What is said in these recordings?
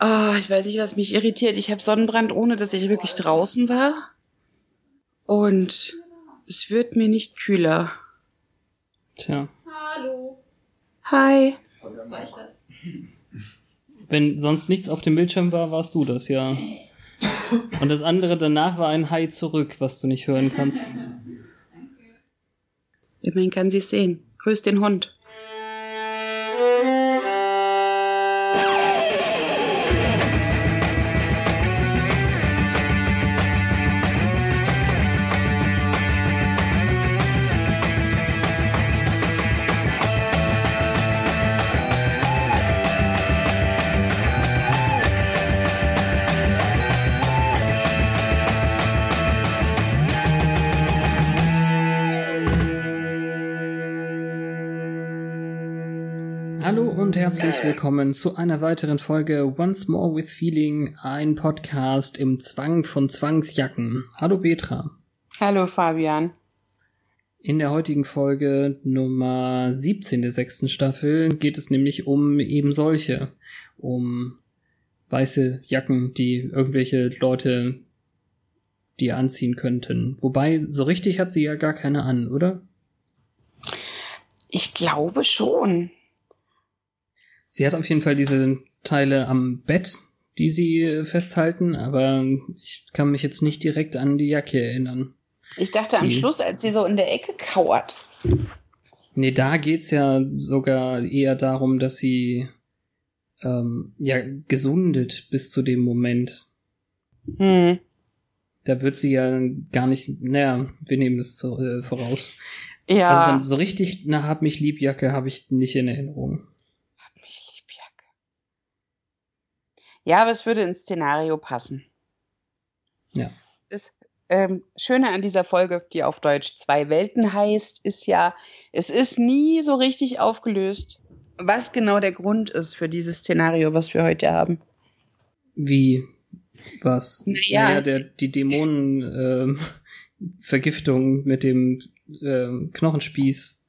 Oh, ich weiß nicht, was mich irritiert. Ich habe Sonnenbrand, ohne dass ich wirklich draußen war. Und es wird mir nicht kühler. Tja. Hallo. Hi. War ich das? Wenn sonst nichts auf dem Bildschirm war, warst du das, ja. Und das andere danach war ein Hi zurück, was du nicht hören kannst. Immerhin kann sie es sehen. Grüß den Hund. Herzlich willkommen zu einer weiteren Folge Once More with Feeling, ein Podcast im Zwang von Zwangsjacken. Hallo Petra. Hallo Fabian. In der heutigen Folge Nummer 17 der sechsten Staffel geht es nämlich um eben solche, um weiße Jacken, die irgendwelche Leute die anziehen könnten. Wobei, so richtig hat sie ja gar keine an, oder? Ich glaube schon. Sie hat auf jeden Fall diese Teile am Bett, die sie äh, festhalten, aber ich kann mich jetzt nicht direkt an die Jacke erinnern. Ich dachte am Die- Schluss, als sie so in der Ecke kauert. Nee, da geht's ja sogar eher darum, dass sie ähm, ja gesundet bis zu dem Moment. Hm. Da wird sie ja gar nicht, naja, wir nehmen das so, äh, voraus. Ja. Also so, so richtig eine Hab mich lieb Jacke habe ich nicht in Erinnerung. Hab mich lieb, Jacke. Ja, aber es würde ins Szenario passen. Ja. Das ähm, Schöne an dieser Folge, die auf Deutsch Zwei Welten heißt, ist ja, es ist nie so richtig aufgelöst, was genau der Grund ist für dieses Szenario, was wir heute haben. Wie was? Naja. naja der, die Dämonen ähm, Vergiftung mit dem ähm, Knochenspieß.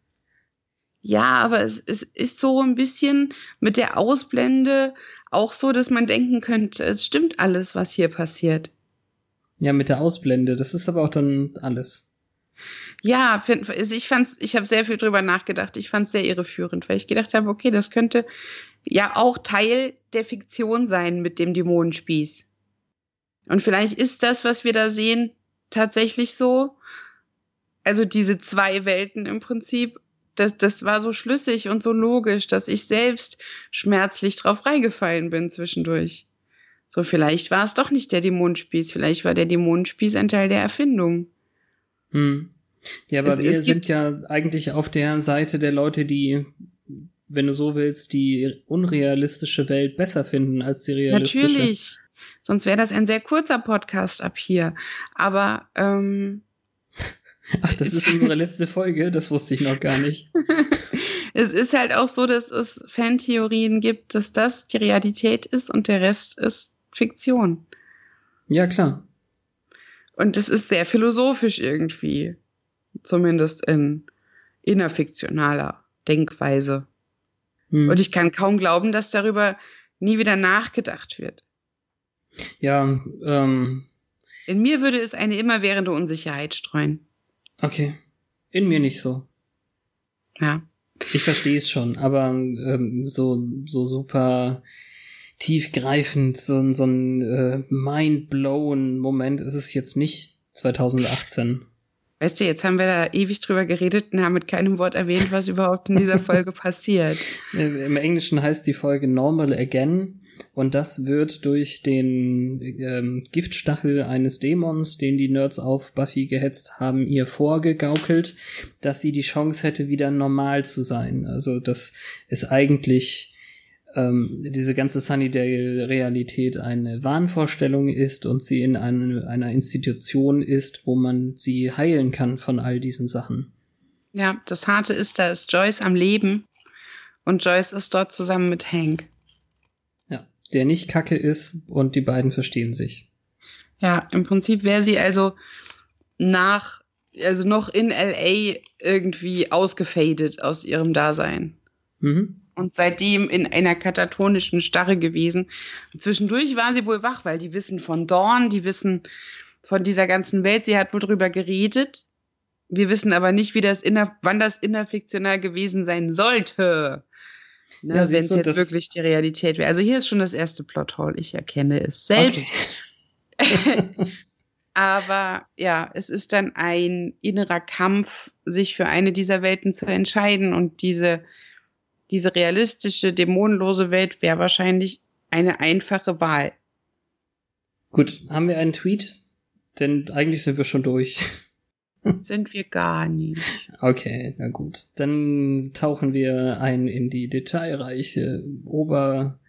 Ja, aber es, es ist so ein bisschen mit der Ausblende auch so, dass man denken könnte, es stimmt alles, was hier passiert. Ja, mit der Ausblende. Das ist aber auch dann alles. Ja, find, also ich fand's, ich habe sehr viel drüber nachgedacht. Ich fand's sehr irreführend, weil ich gedacht habe, okay, das könnte ja auch Teil der Fiktion sein mit dem Dämonenspieß. Und vielleicht ist das, was wir da sehen, tatsächlich so. Also diese zwei Welten im Prinzip, das, das war so schlüssig und so logisch, dass ich selbst schmerzlich drauf reingefallen bin zwischendurch. So, vielleicht war es doch nicht der Dämonenspieß, vielleicht war der Dämonenspieß ein Teil der Erfindung. Hm. Ja, aber Es- wir es sind ja eigentlich auf der Seite der Leute, die, wenn du so willst, die unrealistische Welt besser finden als die realistische. Natürlich. Sonst wäre das ein sehr kurzer Podcast ab hier. Aber ähm, Ach, das ist unsere letzte Folge, das wusste ich noch gar nicht. es ist halt auch so, dass es Fantheorien gibt, dass das die Realität ist und der Rest ist Fiktion. Ja, klar. Und es ist sehr philosophisch irgendwie. Zumindest in innerfiktionaler Denkweise. Hm. Und ich kann kaum glauben, dass darüber nie wieder nachgedacht wird. ja, ähm, In mir würde es eine immerwährende Unsicherheit streuen. Okay. In mir nicht so. Ja. Ich verstehe es schon, aber ähm, so, so super tiefgreifend, so, so ein äh, mind-blown Moment ist es jetzt nicht 2018. Weißt du, jetzt haben wir da ewig drüber geredet und haben mit keinem Wort erwähnt, was überhaupt in dieser Folge passiert. Im Englischen heißt die Folge Normal Again und das wird durch den ähm, Giftstachel eines Dämons, den die Nerds auf Buffy gehetzt haben, ihr vorgegaukelt, dass sie die Chance hätte, wieder normal zu sein. Also dass es eigentlich ähm, diese ganze Sunnydale-Realität eine Wahnvorstellung ist und sie in eine, einer Institution ist, wo man sie heilen kann von all diesen Sachen. Ja, das Harte ist, da ist Joyce am Leben und Joyce ist dort zusammen mit Hank. Ja, der nicht kacke ist und die beiden verstehen sich. Ja, im Prinzip wäre sie also nach, also noch in LA irgendwie ausgefadet aus ihrem Dasein. Mhm. Und seitdem in einer katatonischen Starre gewesen. Zwischendurch war sie wohl wach, weil die wissen von Dawn, die wissen von dieser ganzen Welt. Sie hat wohl drüber geredet. Wir wissen aber nicht, wie das inner, wann das innerfiktional gewesen sein sollte. Ne, Ja, Wenn es jetzt wirklich die Realität wäre. Also hier ist schon das erste Plothole. Ich erkenne es selbst. Aber ja, es ist dann ein innerer Kampf, sich für eine dieser Welten zu entscheiden. Und diese, diese realistische, dämonenlose Welt wäre wahrscheinlich eine einfache Wahl. Gut, haben wir einen Tweet? Denn eigentlich sind wir schon durch. Sind wir gar nicht. Okay, na gut. Dann tauchen wir ein in die detailreiche, obergenaue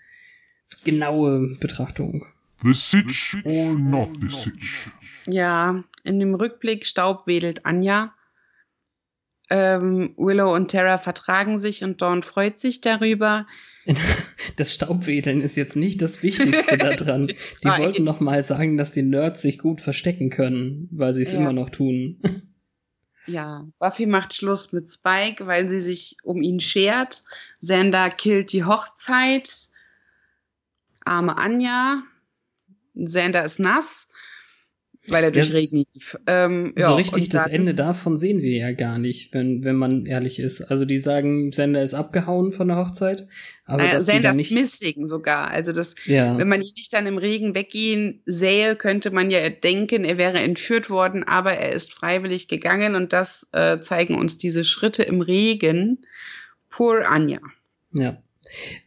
Betrachtung. The Sitch or not the Sitch? Ja, in dem Rückblick staubwedelt Anja. Ähm, Willow und Tara vertragen sich und Dawn freut sich darüber. Das Staubwedeln ist jetzt nicht das Wichtigste daran. Die wollten noch mal sagen, dass die Nerds sich gut verstecken können, weil sie es Ja. immer noch tun. Ja, Buffy macht Schluss mit Spike, weil sie sich um ihn schert. Xander killt die Hochzeit. Arme Anja. Xander ist nass, weil er durch Ja, Regen lief. Ähm, ja, so richtig das Ende davon sehen wir ja gar nicht, wenn, wenn man ehrlich ist. Also die sagen, Sender ist abgehauen von der Hochzeit, aber Äh, dann ist missing sogar. Also das, ja, wenn man ihn nicht dann im Regen weggehen sähe, könnte man ja denken, er wäre entführt worden, aber er ist freiwillig gegangen und das äh, zeigen uns diese Schritte im Regen. Poor Anja. ja.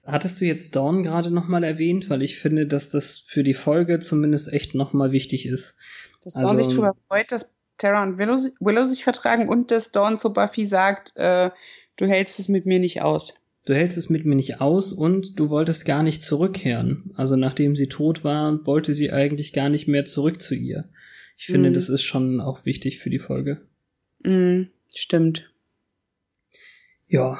Hattest du jetzt Dawn gerade noch mal erwähnt, weil ich finde, dass das für die Folge zumindest echt noch mal wichtig ist. Dass Dawn Also- sich darüber freut, dass Tara und Willow, Willow sich vertragen und dass Dawn zu Buffy sagt, äh, du hältst es mit mir nicht aus. Du hältst es mit mir nicht aus und du wolltest gar nicht zurückkehren. Also nachdem sie tot war, wollte sie eigentlich gar nicht mehr zurück zu ihr. Ich finde, Mhm. das ist schon auch wichtig für die Folge. Mm, stimmt. Ja.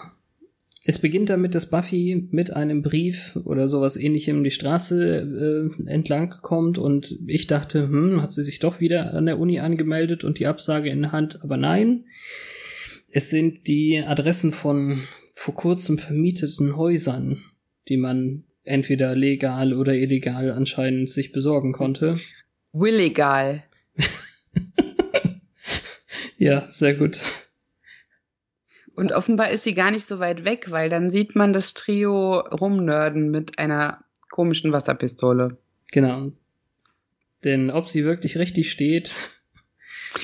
Es beginnt damit, dass Buffy mit einem Brief oder sowas ähnlichem die Straße äh, entlang kommt und ich dachte, hm, hat sie sich doch wieder an der Uni angemeldet und die Absage in der Hand, aber nein. Es sind die Adressen von vor kurzem vermieteten Häusern, die man entweder legal oder illegal anscheinend sich besorgen konnte. Willegal. Ja, sehr gut. Und offenbar ist sie gar nicht so weit weg, weil dann sieht man das Trio rumnörden mit einer komischen Wasserpistole. Genau. Denn ob sie wirklich richtig steht,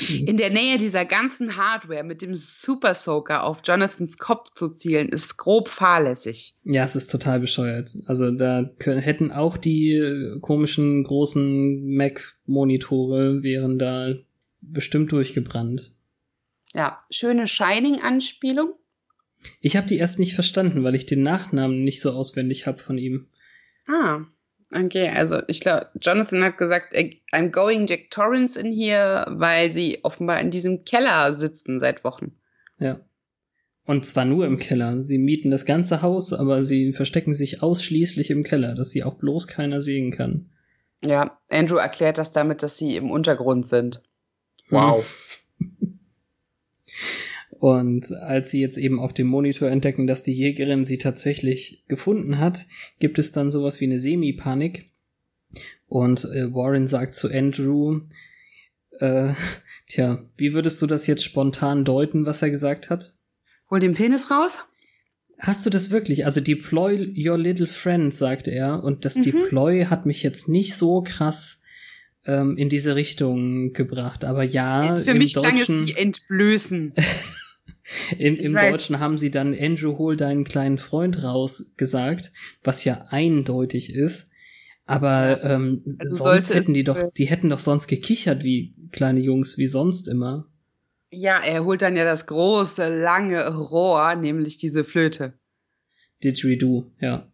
In der Nähe dieser ganzen Hardware mit dem Super Soaker auf Jonathans Kopf zu zielen, ist grob fahrlässig. Ja, es ist total bescheuert. Also da kö- hätten auch die äh, komischen großen Mac-Monitore wären da bestimmt durchgebrannt. Ja, schöne Shining-Anspielung. Ich habe die erst nicht verstanden, weil ich den Nachnamen nicht so auswendig habe von ihm. Ah, okay. Also ich glaube, Jonathan hat gesagt, I'm going Jack Torrance in here, weil sie offenbar in diesem Keller sitzen seit Wochen. Ja. Und zwar nur im Keller. Sie mieten das ganze Haus, aber sie verstecken sich ausschließlich im Keller, dass sie auch bloß keiner sehen kann. Ja, Andrew erklärt das damit, dass sie im Untergrund sind. Wow. Und als sie jetzt eben auf dem Monitor entdecken, dass die Jägerin sie tatsächlich gefunden hat, gibt es dann sowas wie eine Semi-Panik. Und äh, Warren sagt zu Andrew, äh, tja, wie würdest du das jetzt spontan deuten, was er gesagt hat? Hol den Penis raus. Hast du das wirklich? Also deploy your little friend, sagte er. Und das Mhm. Deploy hat mich jetzt nicht so krass ähm, in diese Richtung gebracht. Aber ja, Für im mich klang es Deutschen, wie entblößen. im, im weiß. Deutschen haben sie dann Andrew, hol deinen kleinen Freund raus gesagt, was ja eindeutig ist. Aber ähm, Also sonst hätten die doch, die hätten doch sonst gekichert wie kleine Jungs, wie sonst immer. Ja, er holt dann ja das große, lange Rohr, nämlich diese Flöte. Didgeridoo, ja.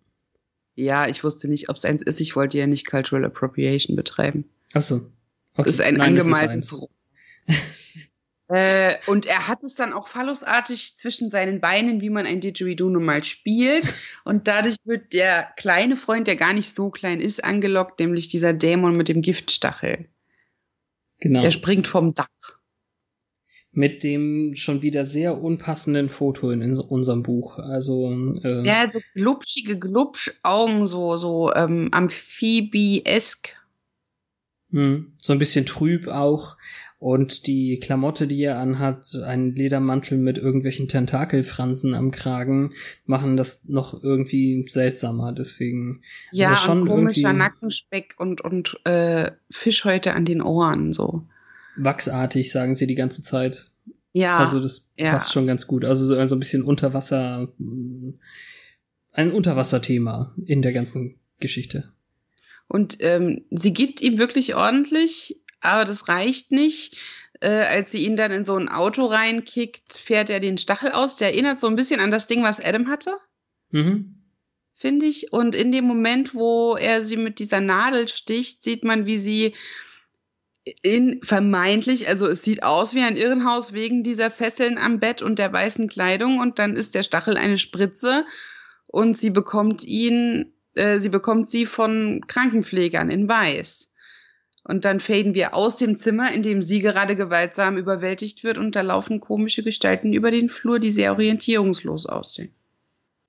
Ja, ich wusste nicht, ob es eins ist. Ich wollte ja nicht Cultural Appropriation betreiben. Ach so. Okay. Ist ein Nein, angemaltes eins. Äh, und er hat es dann auch phallusartig zwischen seinen Beinen, wie man ein Didgeridoo nun mal spielt. Und dadurch wird der kleine Freund, der gar nicht so klein ist, angelockt, nämlich dieser Dämon mit dem Giftstachel. Genau. Der springt vom Dach. Mit dem schon wieder sehr unpassenden Foto in, in unserem Buch. Also, äh, Ja, so glubschige Glubschaugen, so, so ähm, Amphibiesk. hm, so ein bisschen trüb auch. Und die Klamotte, die er anhat, ein Ledermantel mit irgendwelchen Tentakelfransen am Kragen, machen das noch irgendwie seltsamer. Deswegen, Ja, Also schon und komischer irgendwie- Nackenspeck und, und äh, Fischhäute an den Ohren, so. wachsartig, sagen sie die ganze Zeit. Ja, Also das ja. passt schon ganz gut. Also so so ein bisschen Unterwasser, ein Unterwasserthema in der ganzen Geschichte. Und ähm, sie gibt ihm wirklich ordentlich, aber das reicht nicht. Äh, als sie ihn dann in so ein Auto reinkickt, fährt er den Stachel aus. Der erinnert so ein bisschen an das Ding, was Adam hatte, Mhm. finde ich. Und in dem Moment, wo er sie mit dieser Nadel sticht, sieht man, wie sie in vermeintlich, also es sieht aus wie ein Irrenhaus wegen dieser Fesseln am Bett und der weißen Kleidung und dann ist der Stachel eine Spritze und sie bekommt ihn, äh, sie bekommt sie von Krankenpflegern in weiß. Und dann faden wir aus dem Zimmer, in dem sie gerade gewaltsam überwältigt wird und da laufen komische Gestalten über den Flur, die sehr orientierungslos aussehen.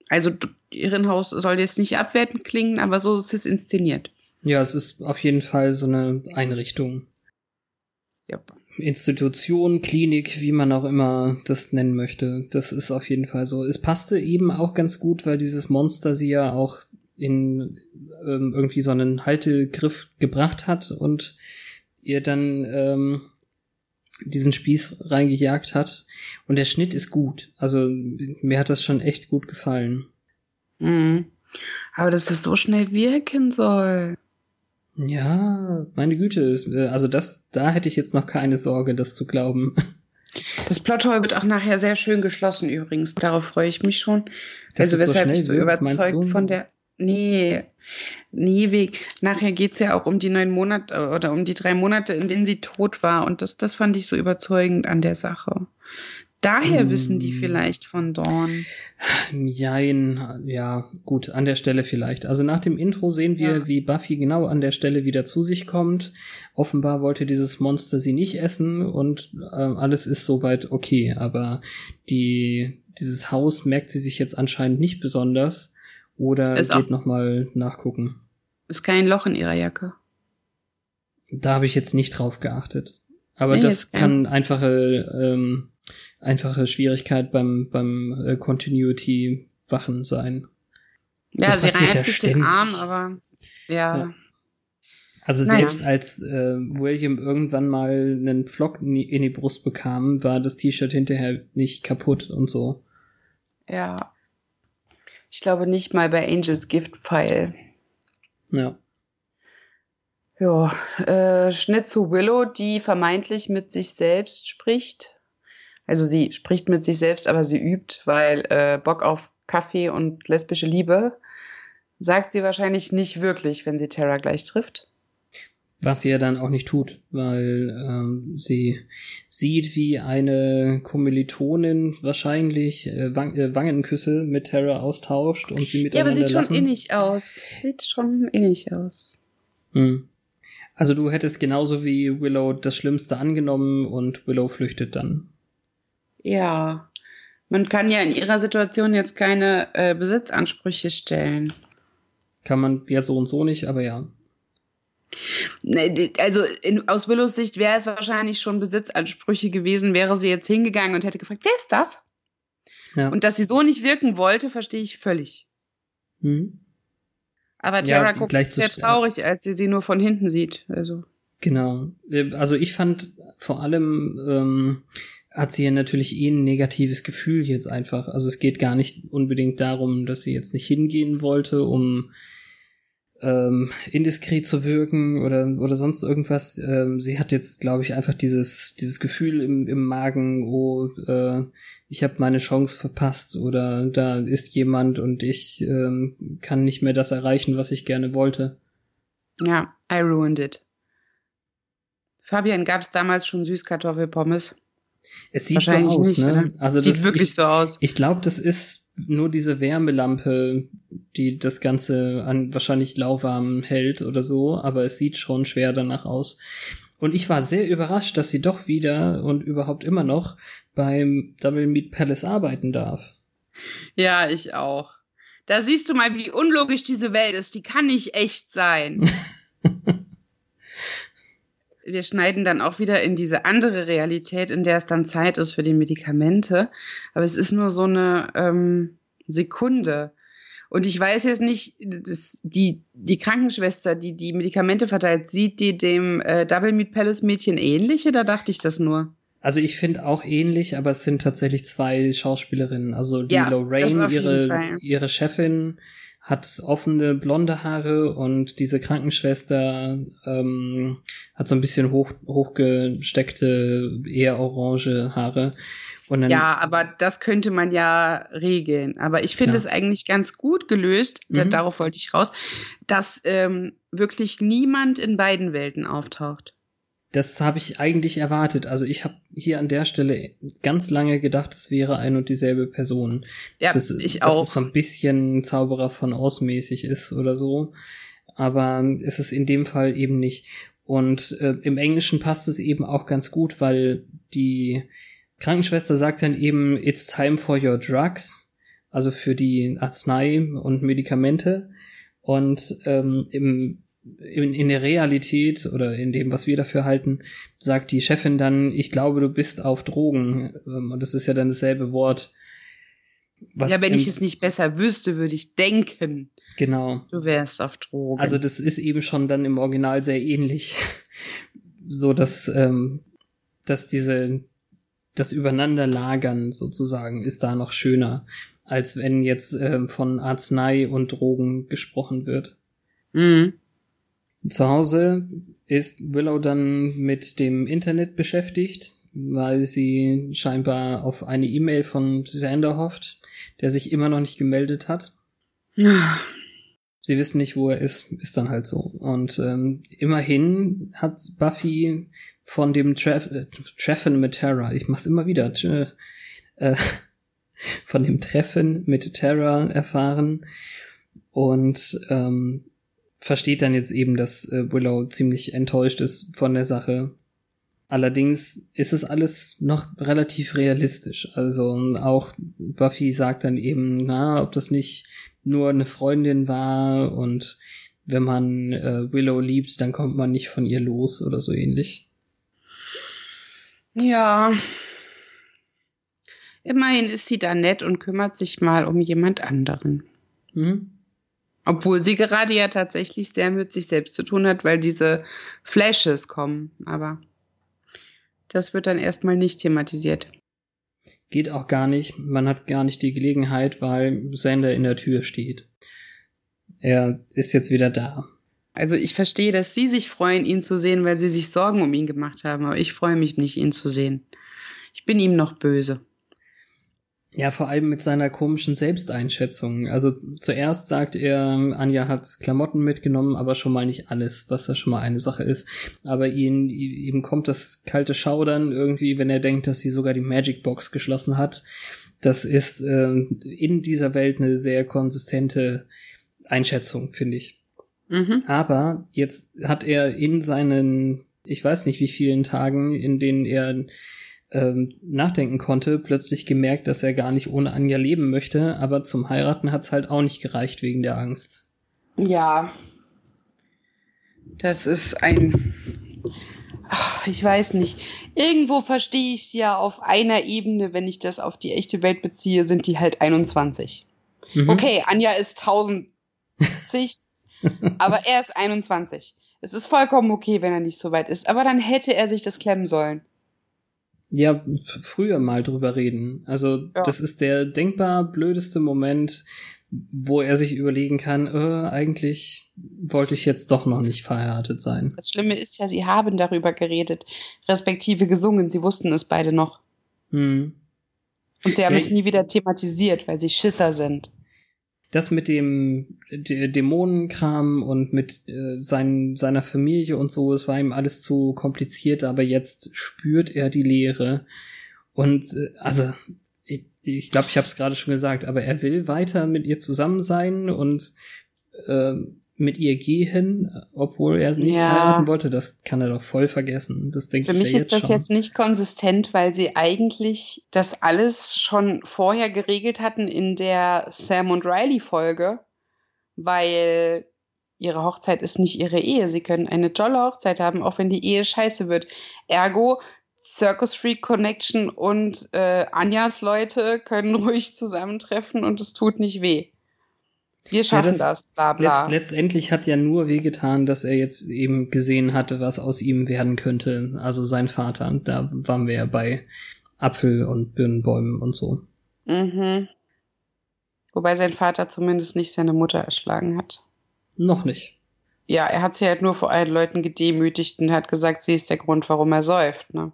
Also Irrenhaus soll jetzt nicht abwertend klingen, aber so ist es inszeniert. Ja, es ist auf jeden Fall so eine Einrichtung. Ja. Institution, Klinik, wie man auch immer das nennen möchte. Das ist auf jeden Fall so. Es passte eben auch ganz gut, weil dieses Monster sie ja auch in ähm, irgendwie so einen Haltegriff gebracht hat und ihr dann ähm, diesen Spieß reingejagt hat. Und der Schnitt ist gut. Also mir hat das schon echt gut gefallen. Mhm. Aber dass das so schnell wirken soll. Ja, meine Güte, äh, also das, da hätte ich jetzt noch keine Sorge, das zu glauben. Das Plothole wird auch nachher sehr schön geschlossen übrigens. Darauf freue ich mich schon. Dass also es so weshalb schnell ich so überzeugt von der. Nee, nee, Weg. Nachher geht's ja auch um die neun Monate oder um die drei Monate, in denen sie tot war. Und das, das fand ich so überzeugend an der Sache. Daher Hm. wissen die vielleicht von Dawn. Jein, ja, gut, an der Stelle vielleicht. Also nach dem Intro sehen wir, Ja. wie Buffy genau an der Stelle wieder zu sich kommt. Offenbar wollte dieses Monster sie nicht essen und äh, alles ist soweit okay, aber die, dieses Haus merkt sie sich jetzt anscheinend nicht besonders oder Ist geht nochmal nachgucken. Ist kein Loch in ihrer Jacke. Da habe ich jetzt nicht drauf geachtet. Aber Nee, das kann einfache, ähm, einfache Schwierigkeit beim, beim äh, Continuity-Wachen sein. Ja, Das sie passiert ja sich den ständig. Arm, aber ja. Ja. Also Naja. selbst als äh, William irgendwann mal einen Pflock in die, in die Brust bekam, war das T-Shirt hinterher nicht kaputt und so. Ja. Ich glaube nicht mal bei Angels Gift File. Ja. Ja, äh, Schnitt zu Willow, die vermeintlich mit sich selbst spricht. Also sie spricht mit sich selbst, aber sie übt, weil äh, Bock auf Kaffee und lesbische Liebe sagt sie wahrscheinlich nicht wirklich, wenn sie Tara gleich trifft. Was sie ja dann auch nicht tut, weil ähm, sie sieht, wie eine Kommilitonin wahrscheinlich äh, Wang äh, Wangenküsse mit Tara austauscht und sie Ja, aber miteinander sieht schon lachen. innig aus. Sieht schon innig aus. Hm. Also du hättest genauso wie Willow das Schlimmste angenommen und Willow flüchtet dann. Ja. Man kann ja in ihrer Situation jetzt keine äh, Besitzansprüche stellen. Kann man ja so und so nicht, aber ja. Ne, Also in, aus Willows Sicht wäre es wahrscheinlich schon Besitzansprüche gewesen, wäre sie jetzt hingegangen und hätte gefragt, wer ist das? Ja. Und dass sie so nicht wirken wollte, verstehe ich völlig. Hm. Aber Ja, Tara guckt gleich zu- sehr traurig, als sie sie nur von hinten sieht. Also Genau. Also ich fand vor allem ähm, hat sie ja natürlich eh ein negatives Gefühl jetzt einfach. Also es geht gar nicht unbedingt darum, dass sie jetzt nicht hingehen wollte, um ähm, indiskret zu wirken oder oder sonst irgendwas. Ähm, sie hat jetzt, glaube ich, einfach dieses dieses Gefühl im, im Magen, oh, äh, ich habe meine Chance verpasst oder da ist jemand und ich ähm, kann nicht mehr das erreichen, was ich gerne wollte. Ja, I ruined it. Fabian, gab es damals schon Süßkartoffelpommes? Es sieht so aus, nicht, ne? oder? Also Sieht das, wirklich ich, so aus. Ich glaube, das ist nur diese Wärmelampe, die das Ganze an wahrscheinlich lauwarm hält oder so, aber es sieht schon schwer danach aus. Und ich war sehr überrascht, dass sie doch wieder und überhaupt immer noch beim Double Meat Palace arbeiten darf. Ja, ich auch. Da siehst du mal, wie unlogisch diese Welt ist. Die kann nicht echt sein. Wir schneiden dann auch wieder in diese andere Realität, in der es dann Zeit ist für die Medikamente. Aber es ist nur so eine ähm, Sekunde. Und ich weiß jetzt nicht, das, die, die Krankenschwester, die die Medikamente verteilt, sieht die dem äh, Double Meat Palace Mädchen ähnlich oder dachte ich das nur? Also ich finde auch ähnlich, aber es sind tatsächlich zwei Schauspielerinnen. Also die Ja, Lorraine, ihre, ihre Chefin, hat offene blonde Haare und diese Krankenschwester ähm, hat so ein bisschen hoch, hochgesteckte, eher orange Haare. Und dann, Ja, aber das könnte man ja regeln. Aber ich finde es eigentlich ganz gut gelöst, Mhm. darauf wollte ich raus, dass ähm, wirklich niemand in beiden Welten auftaucht. Das habe ich eigentlich erwartet. Also ich habe hier an der Stelle ganz lange gedacht, es wäre ein und dieselbe Person. Ja, das, ich dass auch. es so ein bisschen Zauberer von ausmäßig ist oder so. Aber es ist in dem Fall eben nicht. Und äh, im Englischen passt es eben auch ganz gut, weil die Krankenschwester sagt dann eben, it's time for your drugs, also für die Arznei und Medikamente. Und ähm, im, in, in der Realität oder in dem, was wir dafür halten, sagt die Chefin dann, ich glaube, du bist auf Drogen. Ähm, Und das ist ja dann dasselbe Wort. Was ja, wenn ich es nicht besser wüsste, würde ich denken, Genau. du wärst auf Drogen. Also das ist eben schon dann im Original sehr ähnlich. so dass, ähm, dass diese, das Übereinanderlagern sozusagen ist da noch schöner, als wenn jetzt ähm, von Arznei und Drogen gesprochen wird. Mhm. Zu Hause ist Willow dann mit dem Internet beschäftigt, weil sie scheinbar auf eine E-Mail von Xander hofft, der sich immer noch nicht gemeldet hat. Ja. Sie wissen nicht, wo er ist, ist dann halt so. Und ähm, immerhin hat Buffy von dem Tref äh, Treffen mit Terra, ich mach's immer wieder, äh, von dem Treffen mit Terra erfahren und ähm, versteht dann jetzt eben, dass äh, Willow ziemlich enttäuscht ist von der Sache. Allerdings ist es alles noch relativ realistisch. Also auch Buffy sagt dann eben, na, ob das nicht nur eine Freundin war und wenn man äh, Willow liebt, dann kommt man nicht von ihr los oder so ähnlich. Ja. Immerhin ist sie da nett und kümmert sich mal um jemand anderen. Mhm. Obwohl sie gerade ja tatsächlich sehr mit sich selbst zu tun hat, weil diese Flashes kommen. Aber das wird dann erstmal nicht thematisiert. Geht auch gar nicht. Man hat gar nicht die Gelegenheit, weil Sander in der Tür steht. Er ist jetzt wieder da. Also ich verstehe, dass Sie sich freuen, ihn zu sehen, weil Sie sich Sorgen um ihn gemacht haben. Aber ich freue mich nicht, ihn zu sehen. Ich bin ihm noch böse. Ja, vor allem mit seiner komischen Selbsteinschätzung. Also zuerst sagt er, Anja hat Klamotten mitgenommen, aber schon mal nicht alles, was ja schon mal eine Sache ist. Aber ihn, ihm kommt das kalte Schaudern irgendwie, wenn er denkt, dass sie sogar die Magic Box geschlossen hat. Das ist äh, in dieser Welt eine sehr konsistente Einschätzung, finde ich. Mhm. Aber jetzt hat er in seinen, ich weiß nicht wie vielen Tagen, in denen er ähm, nachdenken konnte, plötzlich gemerkt, dass er gar nicht ohne Anja leben möchte, aber zum Heiraten hat's halt auch nicht gereicht wegen der Angst. Ja. Das ist ein. Ach, ich weiß nicht. Irgendwo verstehe ich es ja auf einer Ebene, wenn ich das auf die echte Welt beziehe, sind die halt 21. Mhm. Okay, Anja ist 1000, aber er ist 21. Es ist vollkommen okay, wenn er nicht so weit ist, aber dann hätte er sich das klemmen sollen. Ja, früher mal drüber reden. Also Ja. das ist der denkbar blödeste Moment, wo er sich überlegen kann, äh, eigentlich wollte ich jetzt doch noch nicht verheiratet sein. Das Schlimme ist ja, sie haben darüber geredet, respektive gesungen. Sie wussten es beide noch. Hm. Und sie haben Ja, es nie wieder thematisiert, weil sie Schisser sind. Das mit dem Dämonenkram und mit äh, sein, seiner Familie und so, es war ihm alles zu kompliziert, aber jetzt spürt er die Leere. Und äh, also, ich glaube, ich, glaub, ich habe es gerade schon gesagt, aber er will weiter mit ihr zusammen sein und äh, mit ihr gehen, obwohl er nicht Ja. heiraten wollte. Das kann er doch voll vergessen. Das denke Für ich mich ist das schon. jetzt nicht konsistent, weil sie eigentlich das alles schon vorher geregelt hatten in der Sam und Riley Folge, weil ihre Hochzeit ist nicht ihre Ehe. Sie können eine tolle Hochzeit haben, auch wenn die Ehe scheiße wird. Ergo, Circus Freak Connection und äh, Anjas Leute können ruhig zusammentreffen und es tut nicht weh. Wir schaffen das- das, bla bla. Letzt, letztendlich hat ja nur wehgetan, dass er jetzt eben gesehen hatte, was aus ihm werden könnte. Also sein Vater. Und da waren wir ja bei Apfel- und Birnenbäumen und so. Mhm. Wobei sein Vater zumindest nicht seine Mutter erschlagen hat. Noch nicht. Ja, er hat sie halt nur vor allen Leuten gedemütigt und hat gesagt, sie ist der Grund, warum er säuft. Ne?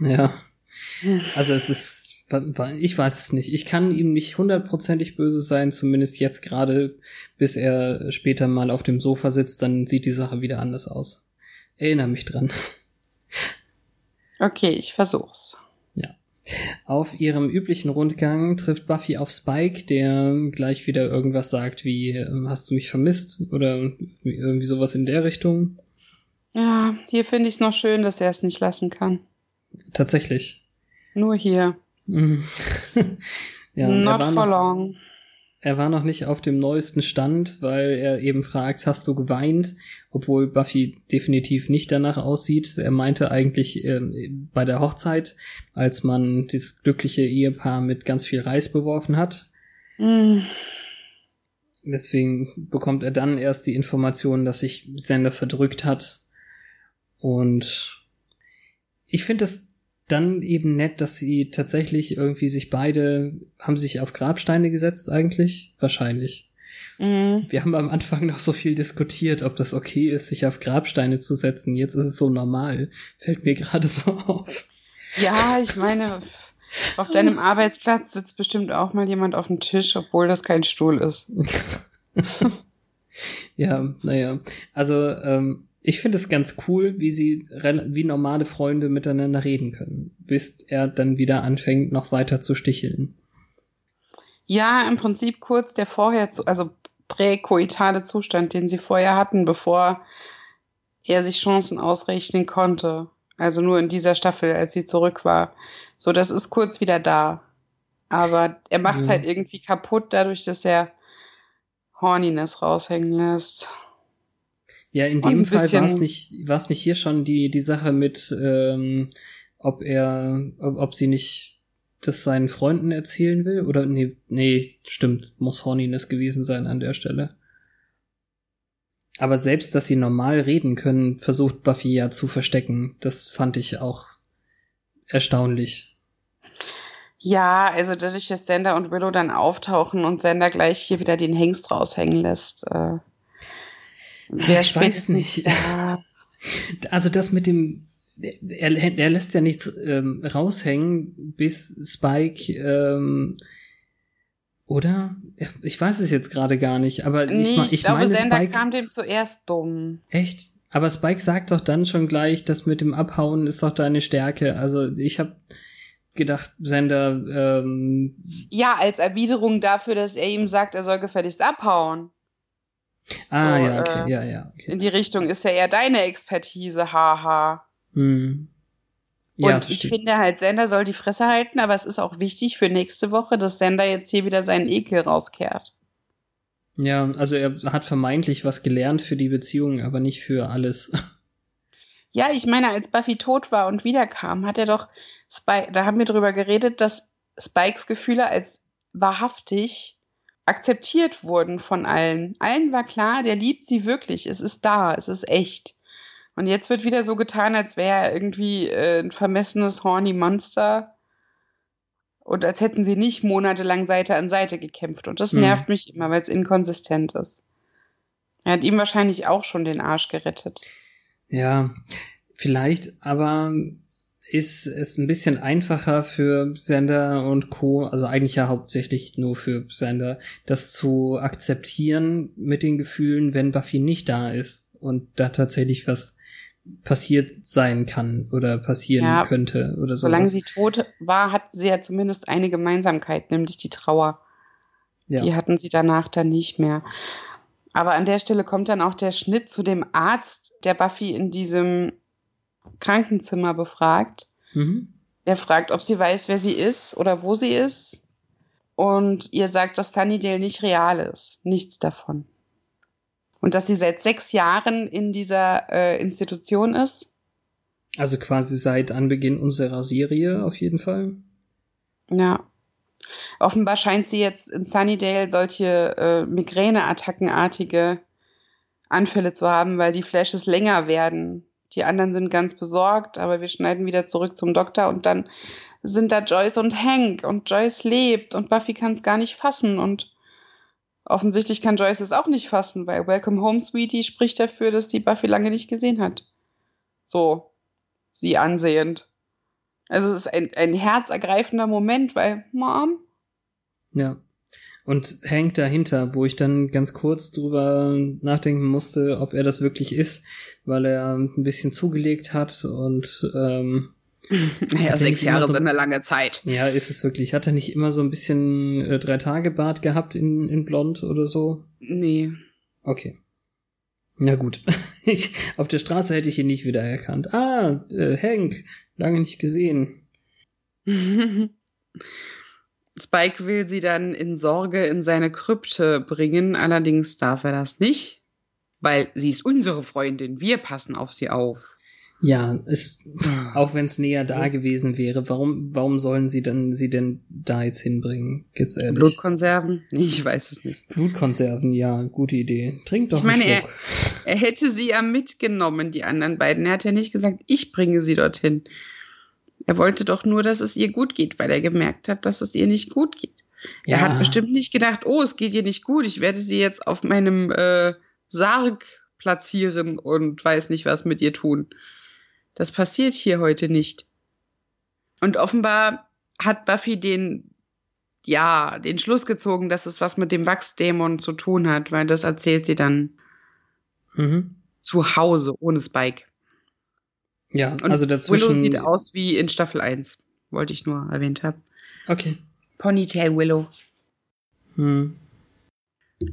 Ja. Also es ist, ich weiß es nicht. Ich kann ihm nicht hundertprozentig böse sein, zumindest jetzt gerade, bis er später mal auf dem Sofa sitzt, dann sieht die Sache wieder anders aus. Erinnere mich dran. Okay, ich versuch's. Auf ihrem üblichen Rundgang trifft Buffy auf Spike, der gleich wieder irgendwas sagt wie, ähm, hast du mich vermisst? Oder irgendwie sowas in der Richtung. Ja, hier finde ich es noch schön, dass er es nicht lassen kann. Tatsächlich. Nur hier. Mhm. ja, er Not war, for noch, long. er war noch nicht auf dem neuesten Stand, weil er eben fragt, hast du geweint? Obwohl Buffy definitiv nicht danach aussieht. Er meinte eigentlich äh, bei der Hochzeit, als man dieses glückliche Ehepaar mit ganz viel Reis beworfen hat. Mm, Deswegen bekommt er dann erst die Information, dass sich Sender verdrückt hat. Und ich finde es dann eben nett, dass sie tatsächlich irgendwie sich beide, haben sich auf Grabsteine gesetzt eigentlich? Wahrscheinlich. mm. Wir haben am Anfang noch so viel diskutiert, ob das okay ist, sich auf Grabsteine zu setzen. Jetzt ist es so normal. Fällt mir gerade so auf. Ja, ich meine, auf deinem Arbeitsplatz sitzt bestimmt auch mal jemand auf dem Tisch, obwohl das kein Stuhl ist. Ja, naja. Also, ähm, ich finde es ganz cool, wie sie wie normale Freunde miteinander reden können, bis er dann wieder anfängt, noch weiter zu sticheln. Ja, im Prinzip kurz der vorher, zu, also präkoitale Zustand, den sie vorher hatten, bevor er sich Chancen ausrechnen konnte. Also nur in dieser Staffel, als sie zurück war. So, das ist kurz wieder da. Aber er macht es Ja. halt irgendwie kaputt, dadurch, dass er Horniness raushängen lässt. Ja, in dem Fall war es nicht, war es nicht hier schon die, die Sache mit, ähm, ob er, ob, ob sie nicht das seinen Freunden erzählen will? Oder nee, nee, stimmt, muss Horniness gewesen sein an der Stelle. Aber selbst, dass sie normal reden können, versucht Buffy ja zu verstecken. Das fand ich auch erstaunlich. Ja, also dadurch, dass Sender und Willow dann auftauchen und Sender gleich hier wieder den Hengst raushängen lässt. Äh, wer Ich weiß nicht. Da. Also das mit dem, er, er lässt ja nichts ähm, raushängen, bis Spike, ähm, oder? Ich weiß es jetzt gerade gar nicht, aber ich, Nee, ma- ich, ich glaube, meine Sender Spike, kam dem zuerst dumm. echt? Aber Spike sagt doch dann schon gleich, das mit dem Abhauen ist doch deine Stärke. Also ich habe gedacht, Sender, ähm, Ja, als Erwiderung dafür, dass er ihm sagt, er soll gefälligst abhauen. Ah So, ja, okay, äh, ja, ja, okay. In die Richtung ist ja eher deine Expertise, haha. Hm. Und Ja, ich verstehe. finde halt, Sender soll die Fresse halten, aber es ist auch wichtig für nächste Woche, dass Sender jetzt hier wieder seinen Ekel rauskehrt. Ja, also er hat vermeintlich was gelernt für die Beziehung, aber nicht für alles. Ja, ich meine, als Buffy tot war und wiederkam, hat er doch Spike, da haben wir drüber geredet, dass Spikes Gefühle als wahrhaftig akzeptiert wurden von allen. Allen war klar, der liebt sie wirklich. Es ist da, es ist echt. Und jetzt wird wieder so getan, als wäre er irgendwie äh, ein vermessenes, horny Monster. Und als hätten sie nicht monatelang Seite an Seite gekämpft. Und das Hm. nervt mich immer, weil es inkonsistent ist. Er hat ihm wahrscheinlich auch schon den Arsch gerettet. Ja, vielleicht, aber ist es ein bisschen einfacher für Sander und Co., also eigentlich ja hauptsächlich nur für Sander, das zu akzeptieren mit den Gefühlen, wenn Buffy nicht da ist und da tatsächlich was passiert sein kann oder passieren Ja, könnte oder so. Solange sie tot war, hat sie ja zumindest eine Gemeinsamkeit, nämlich die Trauer. ja. Die hatten sie danach dann nicht mehr. Aber an der Stelle kommt dann auch der Schnitt zu dem Arzt, der Buffy in diesem Krankenzimmer befragt. Mhm. Er fragt, ob sie weiß, wer sie ist oder wo sie ist. Und ihr sagt, dass Sunnydale nicht real ist. Nichts davon. Und dass sie seit sechs Jahren in dieser äh, Institution ist. Also quasi seit Anbeginn unserer Serie auf jeden Fall. Ja. Offenbar scheint sie jetzt in Sunnydale solche äh, Migräneattackenartige Anfälle zu haben, weil die Flashes länger werden. Die anderen sind ganz besorgt, aber wir schneiden wieder zurück zum Doktor und dann sind da Joyce und Hank und Joyce lebt und Buffy kann es gar nicht fassen und offensichtlich kann Joyce es auch nicht fassen, weil Welcome Home Sweetie spricht dafür, dass die Buffy lange nicht gesehen hat. So, sie ansehend. Also es ist ein, ein herzergreifender Moment, weil, Mom, Ja. Und Hank dahinter, wo ich dann ganz kurz drüber nachdenken musste, ob er das wirklich ist, weil er ein bisschen zugelegt hat und ähm, er sechs Jahre so- sind eine lange Zeit. ja, ist es wirklich. Hat er nicht immer so ein bisschen äh, drei Tage Bart gehabt in, in Blond oder so? Nee. Okay. Na gut. Ich, auf der Straße hätte ich ihn nicht wiedererkannt. Ah, äh, Hank, lange nicht gesehen. Spike will sie dann in Sorge in seine Krypte bringen, allerdings darf er das nicht, weil sie ist unsere Freundin, wir passen auf sie auf. Ja, es, auch wenn es näher da gewesen wäre, warum, warum sollen sie denn sie denn da jetzt hinbringen? Jetzt ehrlich. Blutkonserven? Nee, ich weiß es nicht. Blutkonserven, ja, gute Idee. Trink doch Ich meine, einen er, Schluck. er hätte sie ja mitgenommen, die anderen beiden. Er hat ja nicht gesagt, ich bringe sie dorthin. Er wollte doch nur, dass es ihr gut geht, weil er gemerkt hat, dass es ihr nicht gut geht. ja, Er hat bestimmt nicht gedacht, oh, es geht ihr nicht gut, ich werde sie jetzt auf meinem äh, Sarg platzieren und weiß nicht, was mit ihr tun. Das passiert hier heute nicht. Und offenbar hat Buffy den, ja, den Schluss gezogen, dass es was mit dem Wachsdämon zu tun hat, weil das erzählt sie dann Mhm. zu Hause ohne Spike. Ja, Und also Willow dazwischen. sieht aus wie in Staffel 1, wollte ich nur erwähnt haben. Okay. Ponytail Willow. Hm.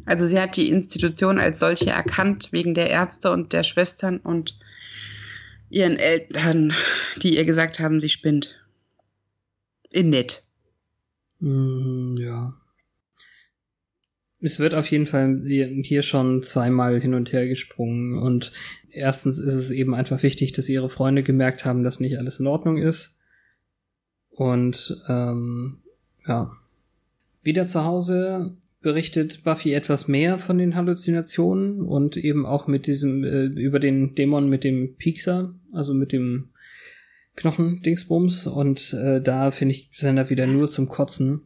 Also sie hat die Institution als solche erkannt, wegen der Ärzte und der Schwestern und ihren Eltern, die ihr gesagt haben, sie spinnt. In nett. Hm, ja. Es wird auf jeden Fall hier schon zweimal hin und her gesprungen und erstens ist es eben einfach wichtig, dass ihre Freunde gemerkt haben, dass nicht alles in Ordnung ist. Und ähm, ja. Wieder zu Hause berichtet Buffy etwas mehr von den Halluzinationen und eben auch mit diesem äh, über den Dämon mit dem Piekser, also mit dem Knochendingsbums und äh, da finde ich Sander wieder nur zum Kotzen,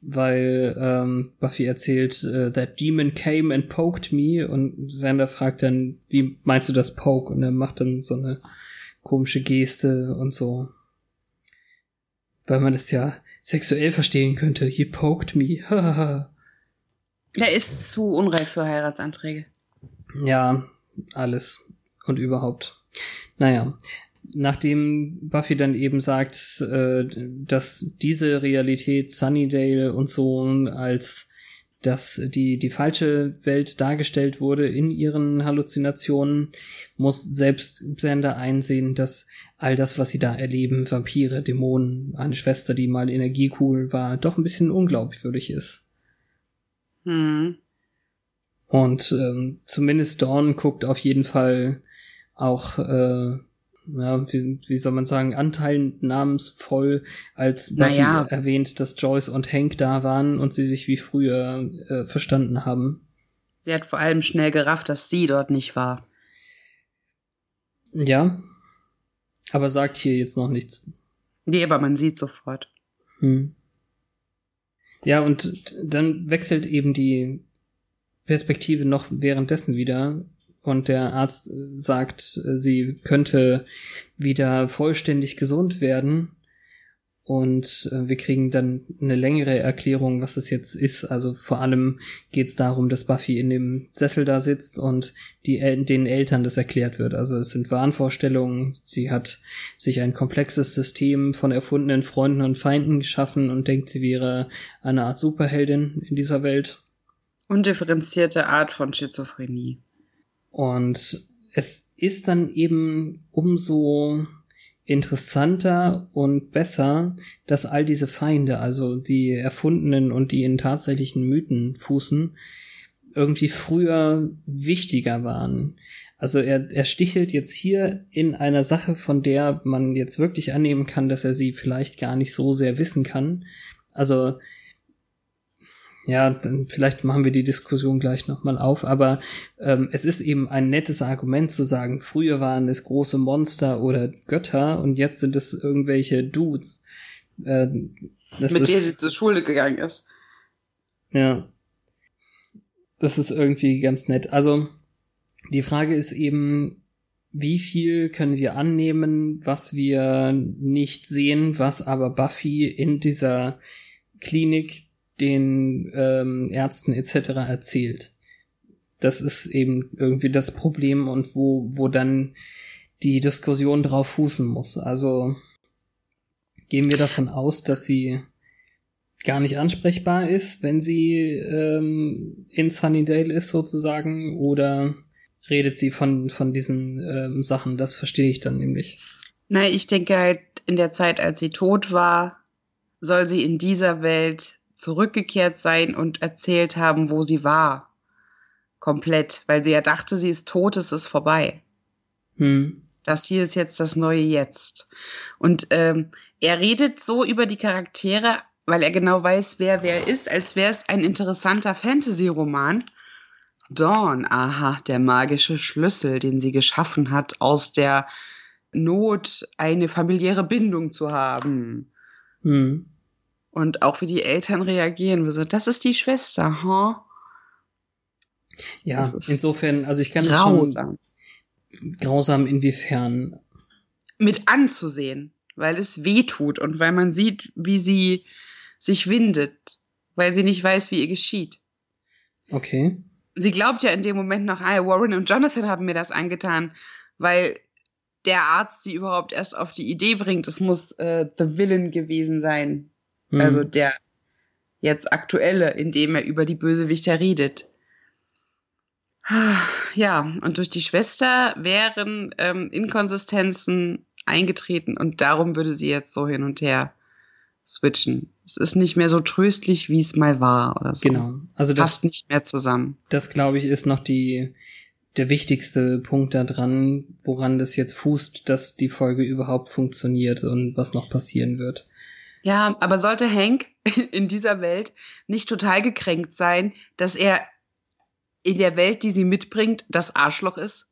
weil ähm, Buffy erzählt, äh, that demon came and poked me und Sander fragt dann, wie meinst du das poke? Und er macht dann so eine komische Geste und so. Weil man das ja sexuell verstehen könnte. He poked me. Der ist zu unreif für Heiratsanträge. Ja, alles und überhaupt. Naja, nachdem Buffy dann eben sagt, äh, dass diese Realität Sunnydale und so als dass die, die falsche Welt dargestellt wurde in ihren Halluzinationen, muss selbst Sander einsehen, dass all das, was sie da erleben, Vampire, Dämonen, eine Schwester, die mal Energiekugel war, doch ein bisschen unglaubwürdig ist. Hm. Und ähm, zumindest Dawn guckt auf jeden Fall auch, äh, ja, wie, wie soll man sagen, anteilnahmsvoll, als Buffy Naja. erwähnt, dass Joyce und Hank da waren und sie sich wie früher äh, verstanden haben. Sie hat vor allem schnell gerafft, dass sie dort nicht war. Ja, aber sagt hier jetzt noch nichts. Nee, aber man sieht sofort. Hm. Ja, und dann wechselt eben die Perspektive noch währenddessen wieder und der Arzt sagt, sie könnte wieder vollständig gesund werden. Und äh, wir kriegen dann eine längere Erklärung, was es jetzt ist. Also vor allem geht es darum, dass Buffy in dem Sessel da sitzt und die, den Eltern das erklärt wird. Also es sind Wahnvorstellungen. Sie hat sich ein komplexes System von erfundenen Freunden und Feinden geschaffen und denkt, sie wäre eine Art Superheldin in dieser Welt. Undifferenzierte Art von Schizophrenie. Und es ist dann eben umso interessanter und besser, dass all diese Feinde, also die erfundenen und die in tatsächlichen Mythen fußen, irgendwie früher wichtiger waren. Also er, er stichelt jetzt hier in einer Sache, von der man jetzt wirklich annehmen kann, dass er sie vielleicht gar nicht so sehr wissen kann. Also ja, dann vielleicht machen wir die Diskussion gleich nochmal auf, aber ähm, es ist eben ein nettes Argument zu sagen, früher waren es große Monster oder Götter und jetzt sind es irgendwelche Dudes. Äh, Mit ist, der sie zur Schule gegangen ist. Ja. Das ist irgendwie ganz nett. Also, die Frage ist eben, wie viel können wir annehmen, was wir nicht sehen, was aber Buffy in dieser Klinik den ähm, Ärzten etc. erzählt. Das ist eben irgendwie das Problem und wo, wo dann die Diskussion drauf fußen muss. Also gehen wir davon aus, dass sie gar nicht ansprechbar ist, wenn sie ähm, in Sunnydale ist sozusagen, oder redet sie von, von diesen ähm, Sachen? Das verstehe ich dann nämlich. Nein, ich denke halt, in der Zeit, als sie tot war, soll sie in dieser Welt zurückgekehrt sein und erzählt haben, wo sie war. Komplett, weil sie ja dachte, sie ist tot, es ist vorbei. Hm. Das hier ist jetzt das neue Jetzt. Und ähm, er redet so über die Charaktere, weil er genau weiß, wer wer ist, als wäre es ein interessanter Fantasy-Roman. Dawn, aha, der magische Schlüssel, den sie geschaffen hat, aus der Not eine familiäre Bindung zu haben. Hm. Und auch wie die Eltern reagieren. Wir so, das ist die Schwester, huh? Ja, insofern, also ich kann grausam. das schon grausam inwiefern mit anzusehen, weil es weh tut und weil man sieht, wie sie sich windet, weil sie nicht weiß, wie ihr geschieht. Okay. Sie glaubt ja in dem Moment noch, ah, Warren und Jonathan haben mir das angetan, weil der Arzt sie überhaupt erst auf die Idee bringt, es muss äh, The Villain gewesen sein, Mhm. Also der jetzt aktuelle, in dem er über die Bösewichter redet. Ja, und durch die Schwester wären ähm, Inkonsistenzen eingetreten und darum würde sie jetzt so hin und her switchen. Es ist nicht mehr so tröstlich, wie es mal war oder so. Genau. Also das passt nicht mehr zusammen. Das glaube ich ist noch die der wichtigste Punkt daran, woran das jetzt fußt, dass die Folge überhaupt funktioniert und was noch passieren wird. Ja, aber sollte Hank in dieser Welt nicht total gekränkt sein, dass er in der Welt, die sie mitbringt, das Arschloch ist?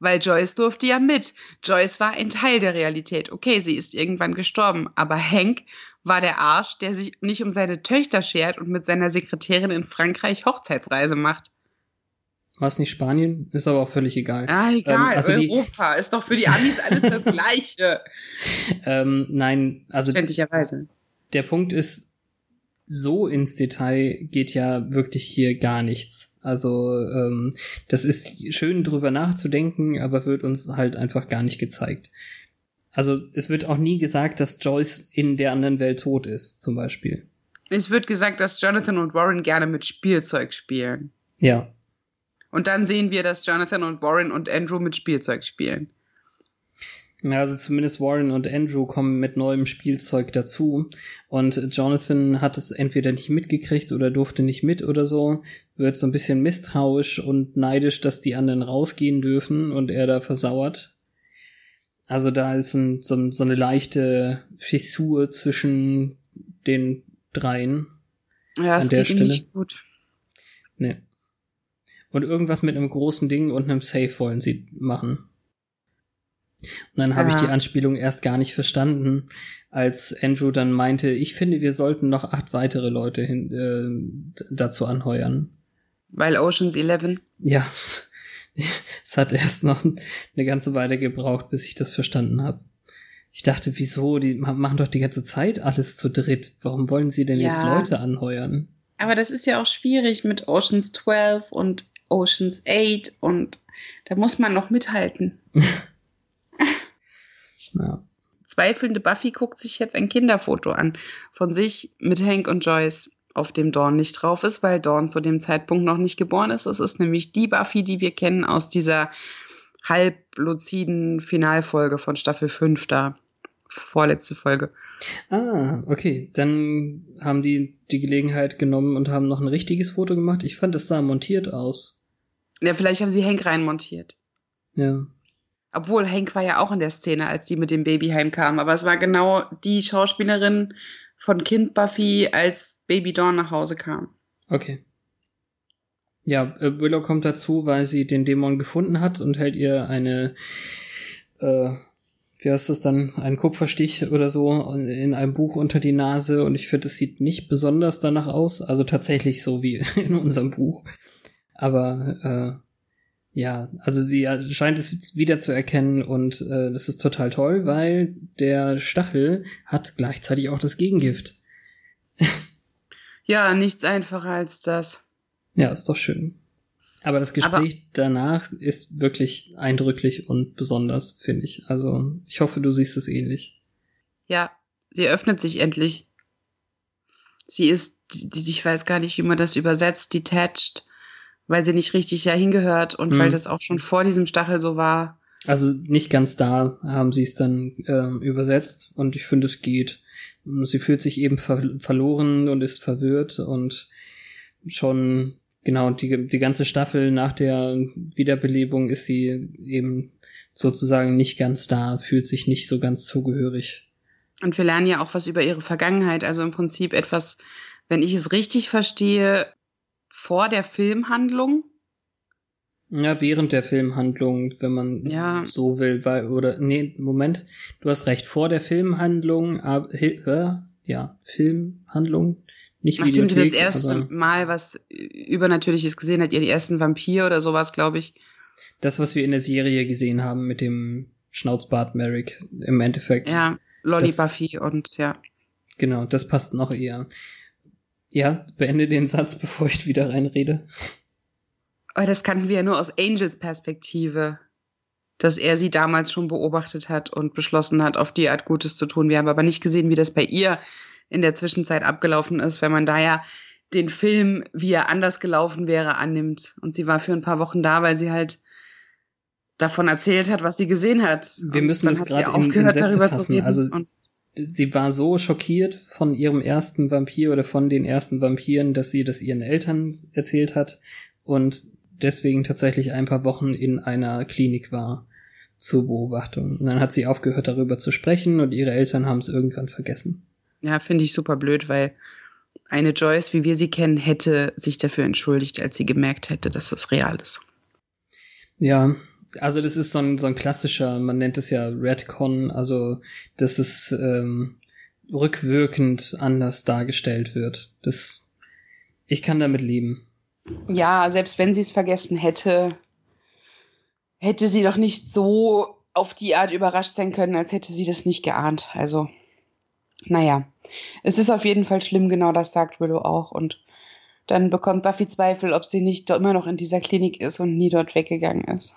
Weil Joyce durfte ja mit. Joyce war ein Teil der Realität. Okay, sie ist irgendwann gestorben, aber Hank war der Arsch, der sich nicht um seine Töchter schert und mit seiner Sekretärin in Frankreich Hochzeitsreise macht. War es nicht Spanien? Ist aber auch völlig egal. Ah, egal. Ähm, also Europa die, ist doch für die Amis alles das Gleiche. ähm, nein, also. Verständlicherweise. Der Punkt ist, so ins Detail geht ja wirklich hier gar nichts. Also, ähm, das ist schön drüber nachzudenken, aber wird uns halt einfach gar nicht gezeigt. Also, es wird auch nie gesagt, dass Joyce in der anderen Welt tot ist, zum Beispiel. Es wird gesagt, dass Jonathan und Warren gerne mit Spielzeug spielen. Ja, und dann sehen wir, dass Jonathan und Warren und Andrew mit Spielzeug spielen. Ja, also zumindest Warren und Andrew kommen mit neuem Spielzeug dazu. Und Jonathan hat es entweder nicht mitgekriegt oder durfte nicht mit oder so, wird so ein bisschen misstrauisch und neidisch, dass die anderen rausgehen dürfen und er da versauert. Also da ist ein, so, so eine leichte Fissur zwischen den dreien. Ja, an der geht Stelle. nicht gut. Nee. Und irgendwas mit einem großen Ding und einem Safe wollen sie machen. Und dann habe ich die Anspielung erst gar nicht verstanden, als Andrew dann meinte, ich finde, wir sollten noch acht weitere Leute hin, äh, dazu anheuern. Weil Oceans 11? Ja, es hat erst noch eine ganze Weile gebraucht, bis ich das verstanden habe. Ich dachte, wieso? Die machen doch die ganze Zeit alles zu dritt. Warum wollen sie denn Ja. jetzt Leute anheuern? Aber das ist ja auch schwierig mit Oceans 12 und Oceans 8 und da muss man noch mithalten. Ja. Zweifelnde Buffy guckt sich jetzt ein Kinderfoto an von sich mit Hank und Joyce, auf dem Dawn nicht drauf ist, weil Dawn zu dem Zeitpunkt noch nicht geboren ist. Es ist nämlich die Buffy, die wir kennen aus dieser halbluziden Finalfolge von Staffel 5 da. Vorletzte Folge. Ah, okay. Dann haben die die Gelegenheit genommen und haben noch ein richtiges Foto gemacht. Ich fand, das sah montiert aus. Ja, vielleicht haben sie Hank reinmontiert. Ja. Obwohl Hank war ja auch in der Szene, als die mit dem Baby heimkamen. Aber es war genau die Schauspielerin von Kind Buffy, als Baby Dawn nach Hause kam. Okay. Ja, äh, Willow kommt dazu, weil sie den Dämon gefunden hat und hält ihr eine, äh, wie heißt das dann, einen Kupferstich oder so in einem Buch unter die Nase und ich finde, es sieht nicht besonders danach aus. Also tatsächlich so wie in unserem Buch. Aber äh, ja, also sie scheint es wieder zu erkennen und äh, das ist total toll, weil der Stachel hat gleichzeitig auch das Gegengift. Ja, nichts einfacher als das. Ja, ist doch schön. Aber das Gespräch danach ist wirklich eindrücklich und besonders, finde ich. Also, ich hoffe, du siehst es ähnlich. Ja, sie öffnet sich endlich. Sie ist, ich weiß gar nicht, wie man das übersetzt, detached, weil sie nicht richtig ja hingehört und Hm. weil das auch schon vor diesem Stachel so war. Also nicht ganz da haben sie es dann ähm, übersetzt und ich finde, es geht. Sie fühlt sich eben ver verloren und ist verwirrt und schon genau die, die ganze Staffel nach der Wiederbelebung ist sie eben sozusagen nicht ganz da, fühlt sich nicht so ganz zugehörig. Und wir lernen ja auch was über ihre Vergangenheit, also im Prinzip etwas, wenn ich es richtig verstehe, vor der Filmhandlung. Ja, während der Filmhandlung, wenn man Ja. so will, weil, oder, nee, Moment, du hast recht, vor der Filmhandlung, aber, äh, ja, Filmhandlung, nicht Nachdem sie das erste Mal was Übernatürliches gesehen hat, ihr die ersten Vampir oder sowas, glaube ich. das, was wir in der Serie gesehen haben mit dem Schnauzbart Merrick, im Endeffekt, Ja, Lolly Das- Buffy und ja. genau, das passt noch eher. Ja, beende den Satz, bevor ich wieder reinrede. Aber das kannten wir ja nur aus Angels Perspektive, dass er sie damals schon beobachtet hat und beschlossen hat, auf die Art Gutes zu tun. Wir haben aber nicht gesehen, wie das bei ihr in der Zwischenzeit abgelaufen ist, wenn man da ja den Film, wie er anders gelaufen wäre, annimmt. Und sie war für ein paar Wochen da, weil sie halt davon erzählt hat, was sie gesehen hat. Wir müssen das sie gerade in- in Sätze darüber zu fassen. reden. Also- sie war so schockiert von ihrem ersten Vampir oder von den ersten Vampiren, dass sie das ihren Eltern erzählt hat und deswegen tatsächlich ein paar Wochen in einer Klinik war zur Beobachtung. Und dann hat sie aufgehört, darüber zu sprechen und ihre Eltern haben es irgendwann vergessen. Ja, finde ich super blöd, weil eine Joyce, wie wir sie kennen, hätte sich dafür entschuldigt, als sie gemerkt hätte, dass das real ist. Ja, also das ist so ein, so ein klassischer, man nennt es ja Redcon, also dass es ähm, rückwirkend anders dargestellt wird. Das, ich kann damit leben. Ja, selbst wenn sie es vergessen hätte, hätte sie doch nicht so auf die Art überrascht sein können, als hätte sie das nicht geahnt. Also, naja, es ist auf jeden Fall schlimm, genau das sagt Willow auch. Und dann bekommt Buffy Zweifel, ob sie nicht immer noch in dieser Klinik ist und nie dort weggegangen ist.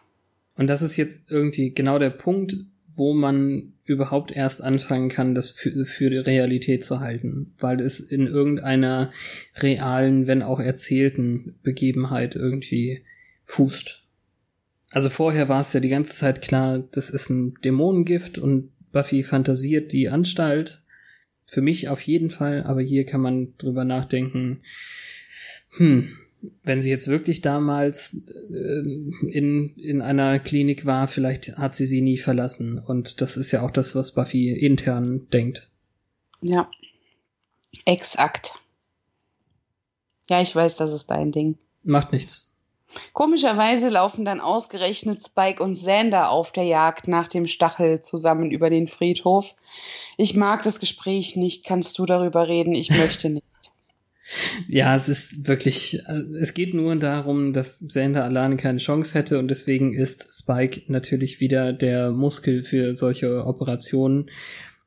Und das ist jetzt irgendwie genau der Punkt, wo man überhaupt erst anfangen kann, das für, für die Realität zu halten, weil es in irgendeiner realen, wenn auch erzählten Begebenheit irgendwie fußt. Also vorher war es ja die ganze Zeit klar, das ist ein Dämonengift und Buffy fantasiert die Anstalt. Für mich auf jeden Fall, aber hier kann man drüber nachdenken, hm, wenn sie jetzt wirklich damals äh, in, in einer Klinik war, vielleicht hat sie sie nie verlassen. Und das ist ja auch das, was Buffy intern denkt. Ja, exakt. Ja, ich weiß, das ist dein Ding. Macht nichts. Komischerweise laufen dann ausgerechnet Spike und Xander auf der Jagd nach dem Stachel zusammen über den Friedhof. Ich mag das Gespräch nicht. Kannst du darüber reden? Ich möchte nicht. Ja, es ist wirklich, äh, es geht nur darum, dass Sander alleine keine Chance hätte und deswegen ist Spike natürlich wieder der Muskel für solche Operationen.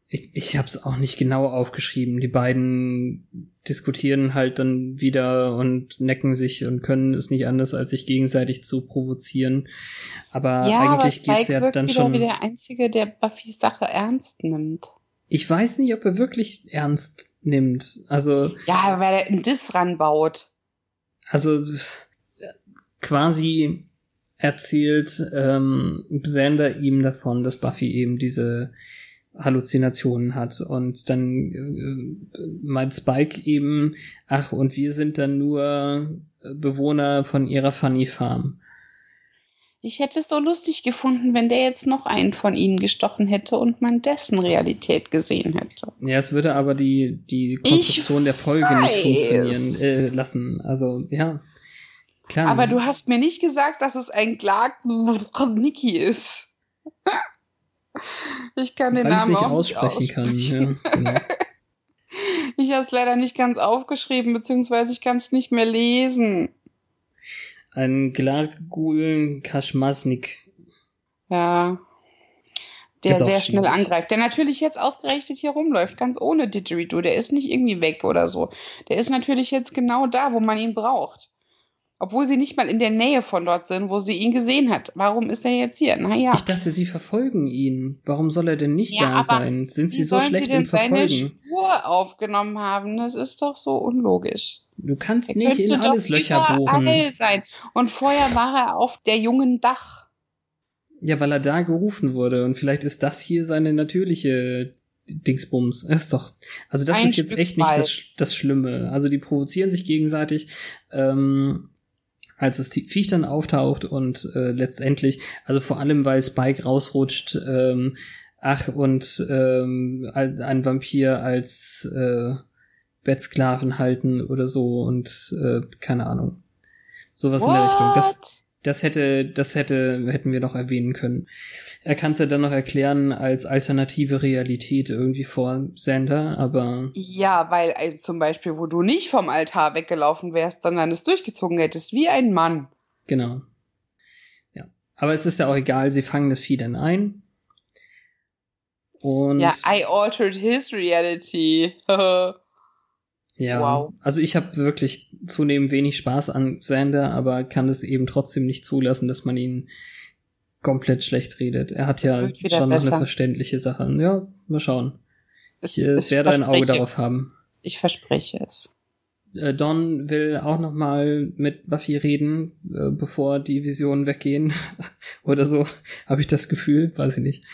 Ich, ich habe es auch nicht genau aufgeschrieben. Die beiden diskutieren halt dann wieder und necken sich und können es nicht anders, als sich gegenseitig zu provozieren. Aber ja, eigentlich aber geht's ja dann wieder schon. wie der Einzige, der Buffys Sache ernst nimmt. Ich weiß nicht, ob er wirklich ernst nimmt. Also, Ja, weil er einen Diss ranbaut. also quasi erzählt ähm, Xander ihm davon, dass Buffy eben diese Halluzinationen hat und dann äh, meint Spike eben, ach und wir sind dann nur Bewohner von ihrer Funny Farm. Ich hätte es so lustig gefunden, wenn der jetzt noch einen von ihnen gestochen hätte und man dessen Realität gesehen hätte. Ja, es würde aber die die Konstruktion der Folge nicht weiß. funktionieren äh, lassen. Also ja, klar. Aber du hast mir nicht gesagt, dass es ein Clark Nicky ist. Ich kann den weil ich es Namen nicht auch aussprechen nicht kann. aussprechen. Ja, genau. Ich habe es leider nicht ganz aufgeschrieben, beziehungsweise ich kann es nicht mehr lesen. Ein Glargul Kaschmasnik. Ja. Der sehr schnell schwierig. angreift. Der natürlich jetzt ausgerechnet hier rumläuft, ganz ohne Didgeridoo. Der ist nicht irgendwie weg oder so. Der ist natürlich jetzt genau da, wo man ihn braucht. Obwohl sie nicht mal in der Nähe von dort sind, wo sie ihn gesehen hat. Warum ist er jetzt hier? Naja. Ich dachte, sie verfolgen ihn. Warum soll er denn nicht Ja, da sein? Sind sie so schlecht sie denn im seine Verfolgen? Spur aufgenommen haben? Das ist doch so unlogisch. Du kannst Er nicht in alles Löcher bohren. sein. Und vorher war er auf der jungen Dach. Ja, weil er da gerufen wurde. Und vielleicht ist das hier seine natürliche Dingsbums. Das ist doch. Also das Ein ist jetzt Stück echt nicht das, das Schlimme. Also die provozieren sich gegenseitig. Ähm, als das Viech dann auftaucht und äh, letztendlich, also vor allem, weil Spike rausrutscht, ähm, ach, und ähm, ein Vampir als äh, Bettsklaven halten oder so und äh, keine Ahnung. Sowas in der Richtung. Das, What? Das hätte, das hätte, hätten wir noch erwähnen können. Er kann es ja dann noch erklären als alternative Realität irgendwie vor Sander, aber Ja, weil äh, zum Beispiel, wo du nicht vom Altar weggelaufen wärst, sondern es durchgezogen hättest, wie ein Mann. genau. Ja. Aber es ist ja auch egal, sie fangen das Vieh dann ein. Und Ja, I altered his reality. Ja, Wow. also ich habe wirklich zunehmend wenig Spaß an Sander, aber kann es eben trotzdem nicht zulassen, dass man ihn komplett schlecht redet. Er hat Das ja schon noch eine verständliche Sache. Ja, mal schauen. Es- Ich äh, werde ein Auge darauf haben. Ich verspreche es. Äh, Don will auch noch mal mit Buffy reden, äh, bevor die Visionen weggehen oder so, habe ich das Gefühl, weiß ich nicht.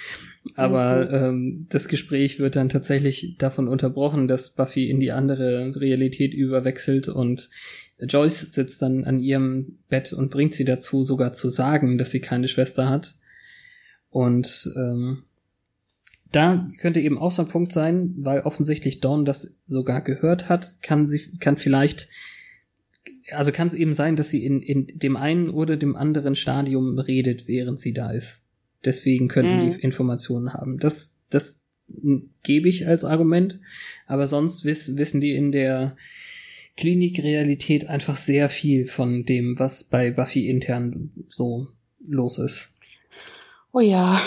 Aber ähm, das Gespräch wird dann tatsächlich davon unterbrochen, dass Buffy in die andere Realität überwechselt und Joyce sitzt dann an ihrem Bett und bringt sie dazu, sogar zu sagen, dass sie keine Schwester hat. Und ähm, da könnte eben auch so ein Punkt sein, weil offensichtlich Dawn das sogar gehört hat, kann sie, kann vielleicht, also kann es eben sein, dass sie in, in dem einen oder dem anderen Stadium redet, während sie da ist. Deswegen könnten Mhm. die Informationen haben. Das, das gebe ich als Argument, aber sonst wiss, wissen die in der Klinikrealität einfach sehr viel von dem, was bei Buffy intern so los ist. Oh ja.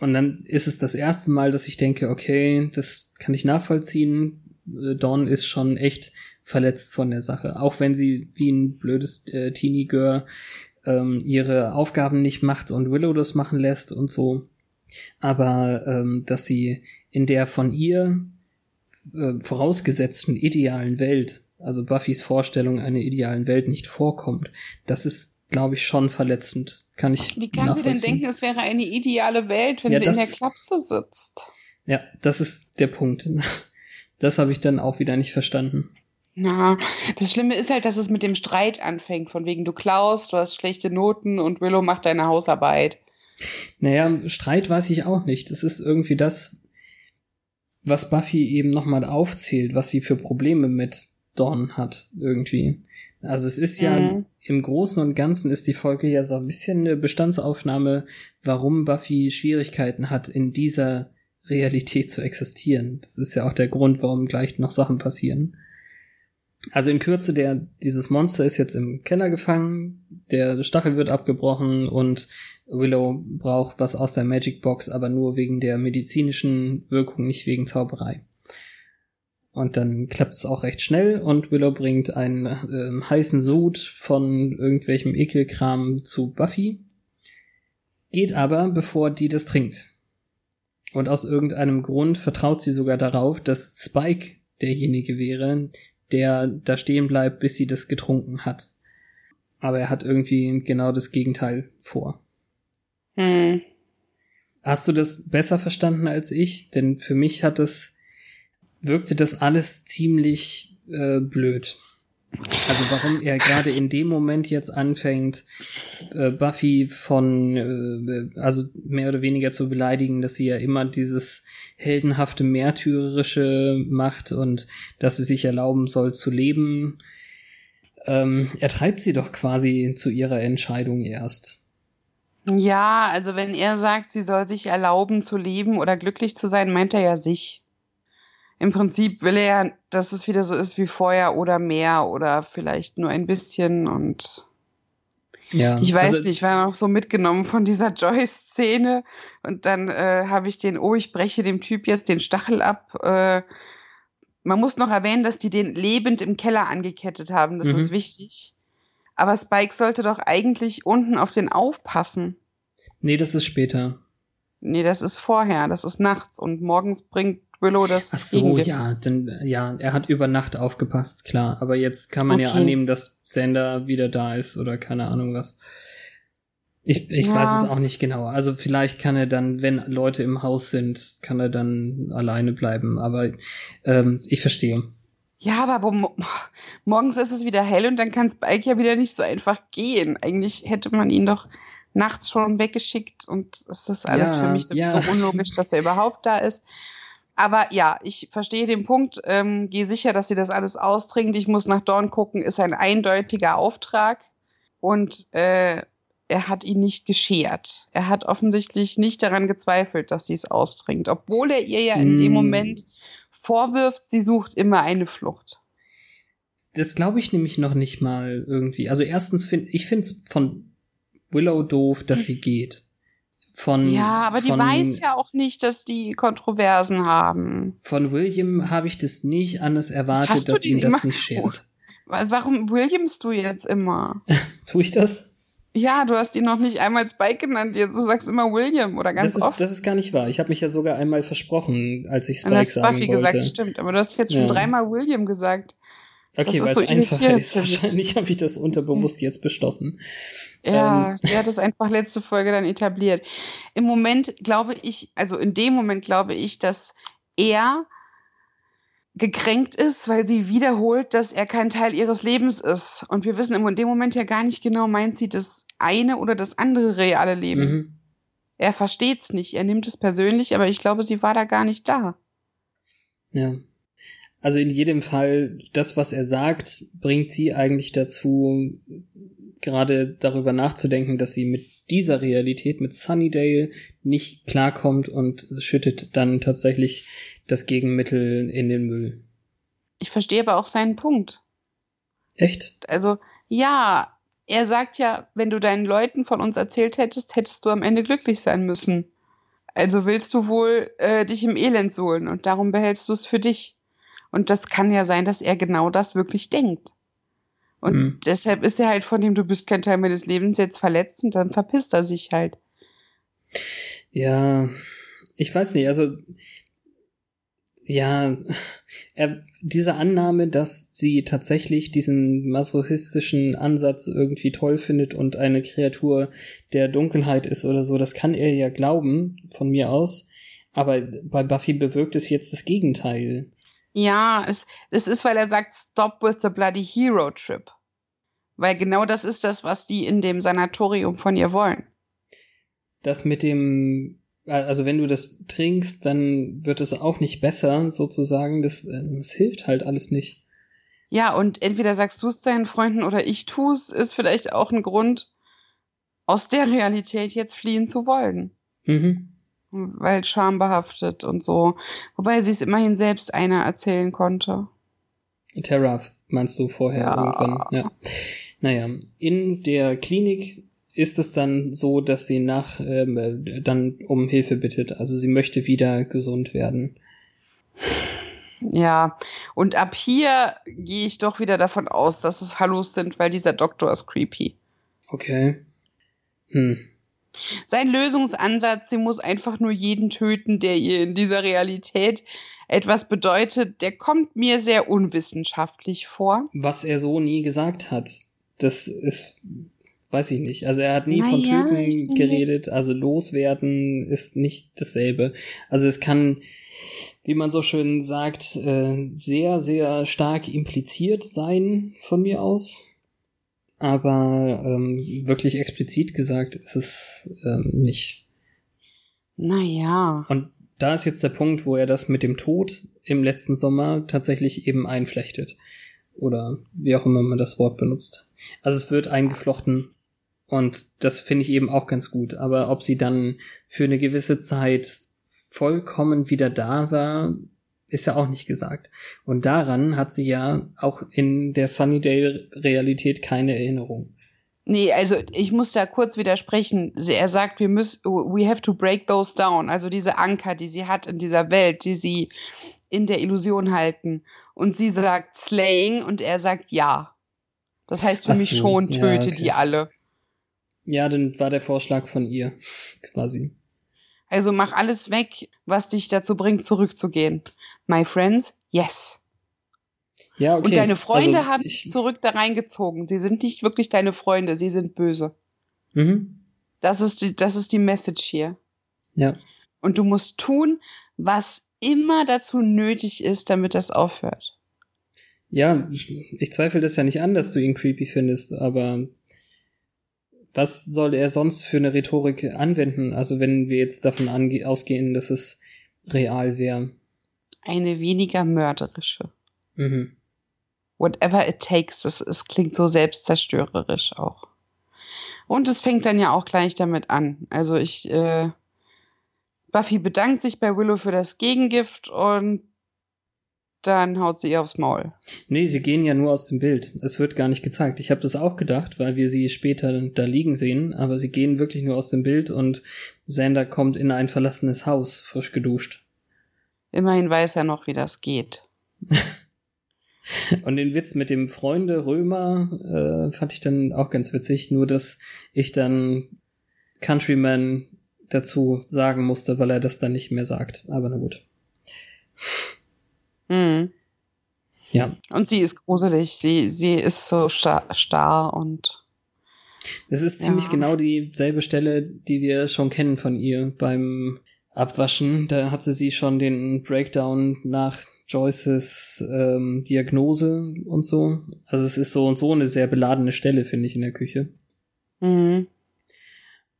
Und dann ist es das erste Mal, dass ich denke, okay, das kann ich nachvollziehen. Äh, Dawn ist schon echt verletzt von der Sache. Auch wenn sie wie ein blödes äh, Teenie-Girl ähm, ihre Aufgaben nicht macht und Willow das machen lässt und so. Aber ähm, dass sie in der von ihr äh, vorausgesetzten idealen Welt, also Buffys Vorstellung einer idealen Welt nicht vorkommt, das ist, glaube ich, schon verletzend. Kann ich Wie kann sie denn denken, es wäre eine ideale Welt, wenn Ja, sie in das- der Klapse sitzt? Ja, das ist der Punkt. Das habe ich dann auch wieder nicht verstanden. Na, das Schlimme ist halt, dass es mit dem Streit anfängt, von wegen du klaust, du hast schlechte Noten und Willow macht deine Hausarbeit. Naja, Streit weiß ich auch nicht. Das ist irgendwie das, was Buffy eben nochmal aufzählt, was sie für Probleme mit Dawn hat, irgendwie. Also es ist ja Mhm. im Großen und Ganzen ist die Folge ja so ein bisschen eine Bestandsaufnahme, warum Buffy Schwierigkeiten hat, in dieser Realität zu existieren. Das ist ja auch der Grund, warum gleich noch Sachen passieren. Also in Kürze, der, dieses Monster ist jetzt im Keller gefangen, der Stachel wird abgebrochen und Willow braucht was aus der Magic Box, aber nur wegen der medizinischen Wirkung, nicht wegen Zauberei. Und dann klappt es auch recht schnell und Willow bringt einen äh, heißen Sud von irgendwelchem Ekelkram zu Buffy. Geht aber, bevor die das trinkt. Und aus irgendeinem Grund vertraut sie sogar darauf, dass Spike derjenige wäre, der da stehen bleibt, bis sie das getrunken hat. Aber er hat irgendwie genau das Gegenteil vor. Hm. Hast du das besser verstanden als ich? Denn für mich hat es, wirkte das alles ziemlich äh, blöd. Also warum er gerade in dem Moment jetzt anfängt, äh, Buffy von, äh, also mehr oder weniger zu beleidigen, dass sie ja immer dieses heldenhafte, märtyrerische macht und dass sie sich erlauben soll zu leben. Ähm, er treibt sie doch quasi zu ihrer Entscheidung erst. Ja, also wenn er sagt, sie soll sich erlauben zu leben oder glücklich zu sein, meint er ja sich. Im Prinzip will er, dass es wieder so ist wie vorher oder mehr oder vielleicht nur ein bisschen und Ja, ich weiß also, nicht, ich war noch so mitgenommen von dieser Joyce-Szene und dann äh, habe ich den, oh, ich breche dem Typ jetzt den Stachel ab. Äh, man muss noch erwähnen, dass die den lebend im Keller angekettet haben, das Mhm. ist wichtig. Aber Spike sollte doch eigentlich unten auf den aufpassen. Nee, das ist später. Nee, das ist vorher, das ist nachts und morgens bringt Willow das Ach so, Gegengift. ja, denn ja, er hat über Nacht aufgepasst, klar. Aber jetzt kann man ja Okay. annehmen, dass Sander wieder da ist oder keine Ahnung was. Ich, ich Ja. weiß es auch nicht genau. Also vielleicht kann er dann, wenn Leute im Haus sind, kann er dann alleine bleiben. Aber ähm, ich verstehe. Ja, aber wo, mo- morgens ist es wieder hell und dann kann Spike ja wieder nicht so einfach gehen. Eigentlich hätte man ihn doch nachts schon weggeschickt und es ist alles Ja, für mich so, ja. so unlogisch, dass er überhaupt da ist. Aber ja, ich verstehe den Punkt. Ähm, Gehe sicher, dass sie das alles austrinkt. Ich muss nach Dorn gucken, ist ein eindeutiger Auftrag. Und äh, er hat ihn nicht geschert. Er hat offensichtlich nicht daran gezweifelt, dass sie es austrinkt, obwohl er ihr ja in dem Mm. Moment vorwirft, sie sucht immer eine Flucht. Das glaube ich nämlich noch nicht mal irgendwie. Also erstens finde ich finde es von Willow doof, dass sie geht. Von Ja, aber die von, weiß ja auch nicht, dass die Kontroversen haben. Von William habe ich das nicht anders erwartet, hast du dass die ihn das nicht schert. Wa- Warum Williams du jetzt immer? Tue ich das? Ja, du hast ihn noch nicht einmal Spike genannt, jetzt du sagst immer William oder ganz Das ist, oft. das ist gar nicht wahr. Ich habe mich ja sogar einmal versprochen, als ich Und dann Spike hast sagen Buffy wollte. gesagt, stimmt, aber du hast jetzt schon Ja. dreimal William gesagt. Okay, das weil ist so es einfacher ist. Wahrscheinlich habe ich das unterbewusst jetzt beschlossen. Ja, Ähm. sie hat es einfach letzte Folge dann etabliert. Im Moment glaube ich, also in dem Moment glaube ich, dass er gekränkt ist, weil sie wiederholt, dass er kein Teil ihres Lebens ist. Und wir wissen in dem Moment ja gar nicht genau, meint sie das eine oder das andere reale Leben. Mhm. Er versteht's nicht, er nimmt es persönlich, aber ich glaube, sie war da gar nicht da. Ja. Also in jedem Fall, das, was er sagt, bringt sie eigentlich dazu, gerade darüber nachzudenken, dass sie mit dieser Realität, mit Sunnydale, nicht klarkommt und schüttet dann tatsächlich das Gegenmittel in den Müll. Ich verstehe aber auch seinen Punkt. Echt? Also, ja, er sagt ja, wenn du deinen Leuten von uns erzählt hättest, hättest du am Ende glücklich sein müssen. Also willst du wohl äh, dich im Elend suhlen und darum behältst du es für dich. Und das kann ja sein, dass er genau das wirklich denkt. Und Hm. deshalb ist er halt von dem, du bist kein Teil meines Lebens, jetzt verletzt und dann verpisst er sich halt. Ja, ich weiß nicht, also ja, er, diese Annahme, dass sie tatsächlich diesen masochistischen Ansatz irgendwie toll findet und eine Kreatur der Dunkelheit ist oder so, das kann er ja glauben, von mir aus. Aber bei Buffy bewirkt es jetzt das Gegenteil. Ja, es, es ist, weil er sagt, stop with the bloody hero trip. Weil genau das ist das, was die in dem Sanatorium von ihr wollen. Das mit dem, also wenn du das trinkst, dann wird es auch nicht besser, sozusagen. Das, äh, das hilft halt alles nicht. Ja, und entweder sagst du es deinen Freunden oder ich tu's, ist vielleicht auch ein Grund, aus der Realität jetzt fliehen zu wollen. Mhm. Weil schambehaftet und so. Wobei sie es immerhin selbst einer erzählen konnte. Terra meinst du vorher Ja. irgendwann? Ja. Naja, in der Klinik ist es dann so, dass sie nach ähm, äh, dann um Hilfe bittet. Also sie möchte wieder gesund werden. Ja, und ab hier gehe ich doch wieder davon aus, dass es Hallos sind, weil dieser Doktor ist creepy. Okay. Hm. Sein Lösungsansatz, sie muss einfach nur jeden töten, der ihr in dieser Realität etwas bedeutet, der kommt mir sehr unwissenschaftlich vor. Was er so nie gesagt hat, das ist, weiß ich nicht. Also er hat nie von Naja, ich Töten geredet, also loswerden ist nicht dasselbe. Also es kann, wie man so schön sagt, äh, sehr, sehr stark impliziert sein von mir aus. Aber ähm, wirklich explizit gesagt ist es ähm, nicht. Naja. Und da ist jetzt der Punkt, wo er das mit dem Tod im letzten Sommer tatsächlich eben einflechtet. Oder wie auch immer man das Wort benutzt. Also es wird eingeflochten und das finde ich eben auch ganz gut. Aber ob sie dann für eine gewisse Zeit vollkommen wieder da war, ist ja auch nicht gesagt. Und daran hat sie ja auch in der Sunnydale-Realität keine Erinnerung. Nee, also ich muss da kurz widersprechen. Er sagt, wir müssen, we have to break those down. Also diese Anker, die sie hat in dieser Welt, die sie in der Illusion halten. Und sie sagt slaying und er sagt ja. Das heißt für Ach mich so, schon, ja, töte okay. die alle. Ja, dann war der Vorschlag von ihr, quasi. Also mach alles weg, was dich dazu bringt, zurückzugehen. My friends, yes. Ja, okay. Und deine Freunde Also, haben ich, dich zurück da reingezogen. Sie sind nicht wirklich deine Freunde, sie sind böse. Mhm. Das ist die, das ist die Message hier. Ja. Und du musst tun, was immer dazu nötig ist, damit das aufhört. Ja, ich zweifle das ja nicht an, dass du ihn creepy findest, aber was soll er sonst für eine Rhetorik anwenden? Also wenn wir jetzt davon ausgehen, dass es real wäre. Eine weniger mörderische. Mhm. Whatever it takes, das, es klingt so selbstzerstörerisch auch. Und es fängt dann ja auch gleich damit an. Also ich, äh, Buffy bedankt sich bei Willow für das Gegengift und dann haut sie ihr aufs Maul. Nee, sie gehen ja nur aus dem Bild. Es wird gar nicht gezeigt. Ich habe das auch gedacht, weil wir sie später da liegen sehen, aber sie gehen wirklich nur aus dem Bild und Xander kommt in ein verlassenes Haus, frisch geduscht. Immerhin weiß er noch, wie das geht. Und den Witz mit dem Freunde Römer äh, fand ich dann auch ganz witzig, nur dass ich dann Countryman dazu sagen musste, weil er das dann nicht mehr sagt. Aber na gut. Mhm. Ja, Und sie ist gruselig. Sie, sie ist so starr, und es ist Ja. ziemlich genau dieselbe Stelle, die wir schon kennen von ihr beim Abwaschen. Da hatte sie schon den Breakdown nach Joyces ähm, Diagnose und so. Also es ist so und so eine sehr beladene Stelle, finde ich, in der Küche. mhm.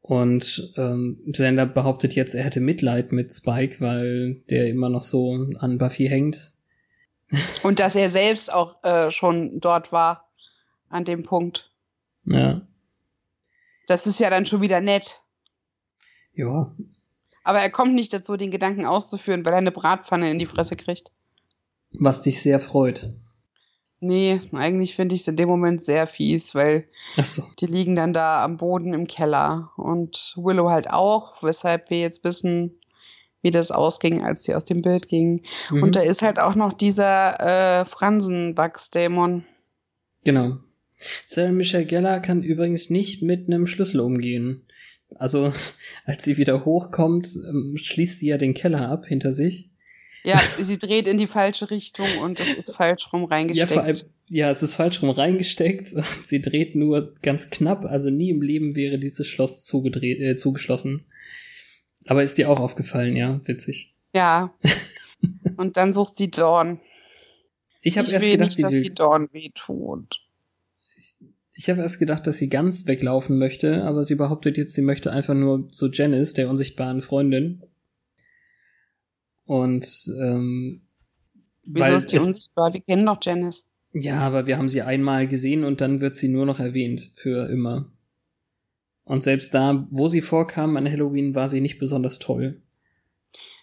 Und ähm, Xander behauptet jetzt, er hätte Mitleid mit Spike, weil der immer noch so an Buffy hängt. Und dass er selbst auch äh, schon dort war, an dem Punkt. Ja. Das ist ja dann schon wieder nett. Ja. Aber er kommt nicht dazu, den Gedanken auszuführen, weil er eine Bratpfanne in die Fresse kriegt. Was dich sehr freut. Nee, eigentlich finde ich es in dem Moment sehr fies, weil so. die liegen dann da am Boden im Keller. Und Willow halt auch, weshalb wir jetzt wissen, wie das ausging, als sie aus dem Bild ging. Mhm. Und da ist halt auch noch dieser äh, Fransenwachsdämon. Genau. Sarah Michelle Geller kann übrigens nicht mit einem Schlüssel umgehen. Also, als sie wieder hochkommt, ähm, schließt sie ja den Keller ab hinter sich. Ja, sie dreht in die falsche Richtung und es ist falsch rum Ja, reingesteckt. vor allem, ja, es ist falsch rum reingesteckt. Sie dreht nur ganz knapp, also nie im Leben wäre dieses Schloss zugedreht, äh, zugeschlossen. Aber ist dir auch aufgefallen, ja, witzig. Ja. Und dann sucht sie Dawn. Ich habe erst will gedacht, nicht, sie dass sie Dawn wehtut. Ich habe erst gedacht, dass sie ganz weglaufen möchte, aber sie behauptet jetzt, sie möchte einfach nur zu Janice, der unsichtbaren Freundin. Und ähm, Wieso weil ist die unsichtbar? Wir kennen doch Janice. Ja, aber wir haben sie einmal gesehen und dann wird sie nur noch erwähnt für immer. Und selbst da, wo sie vorkam an Halloween, war sie nicht besonders toll.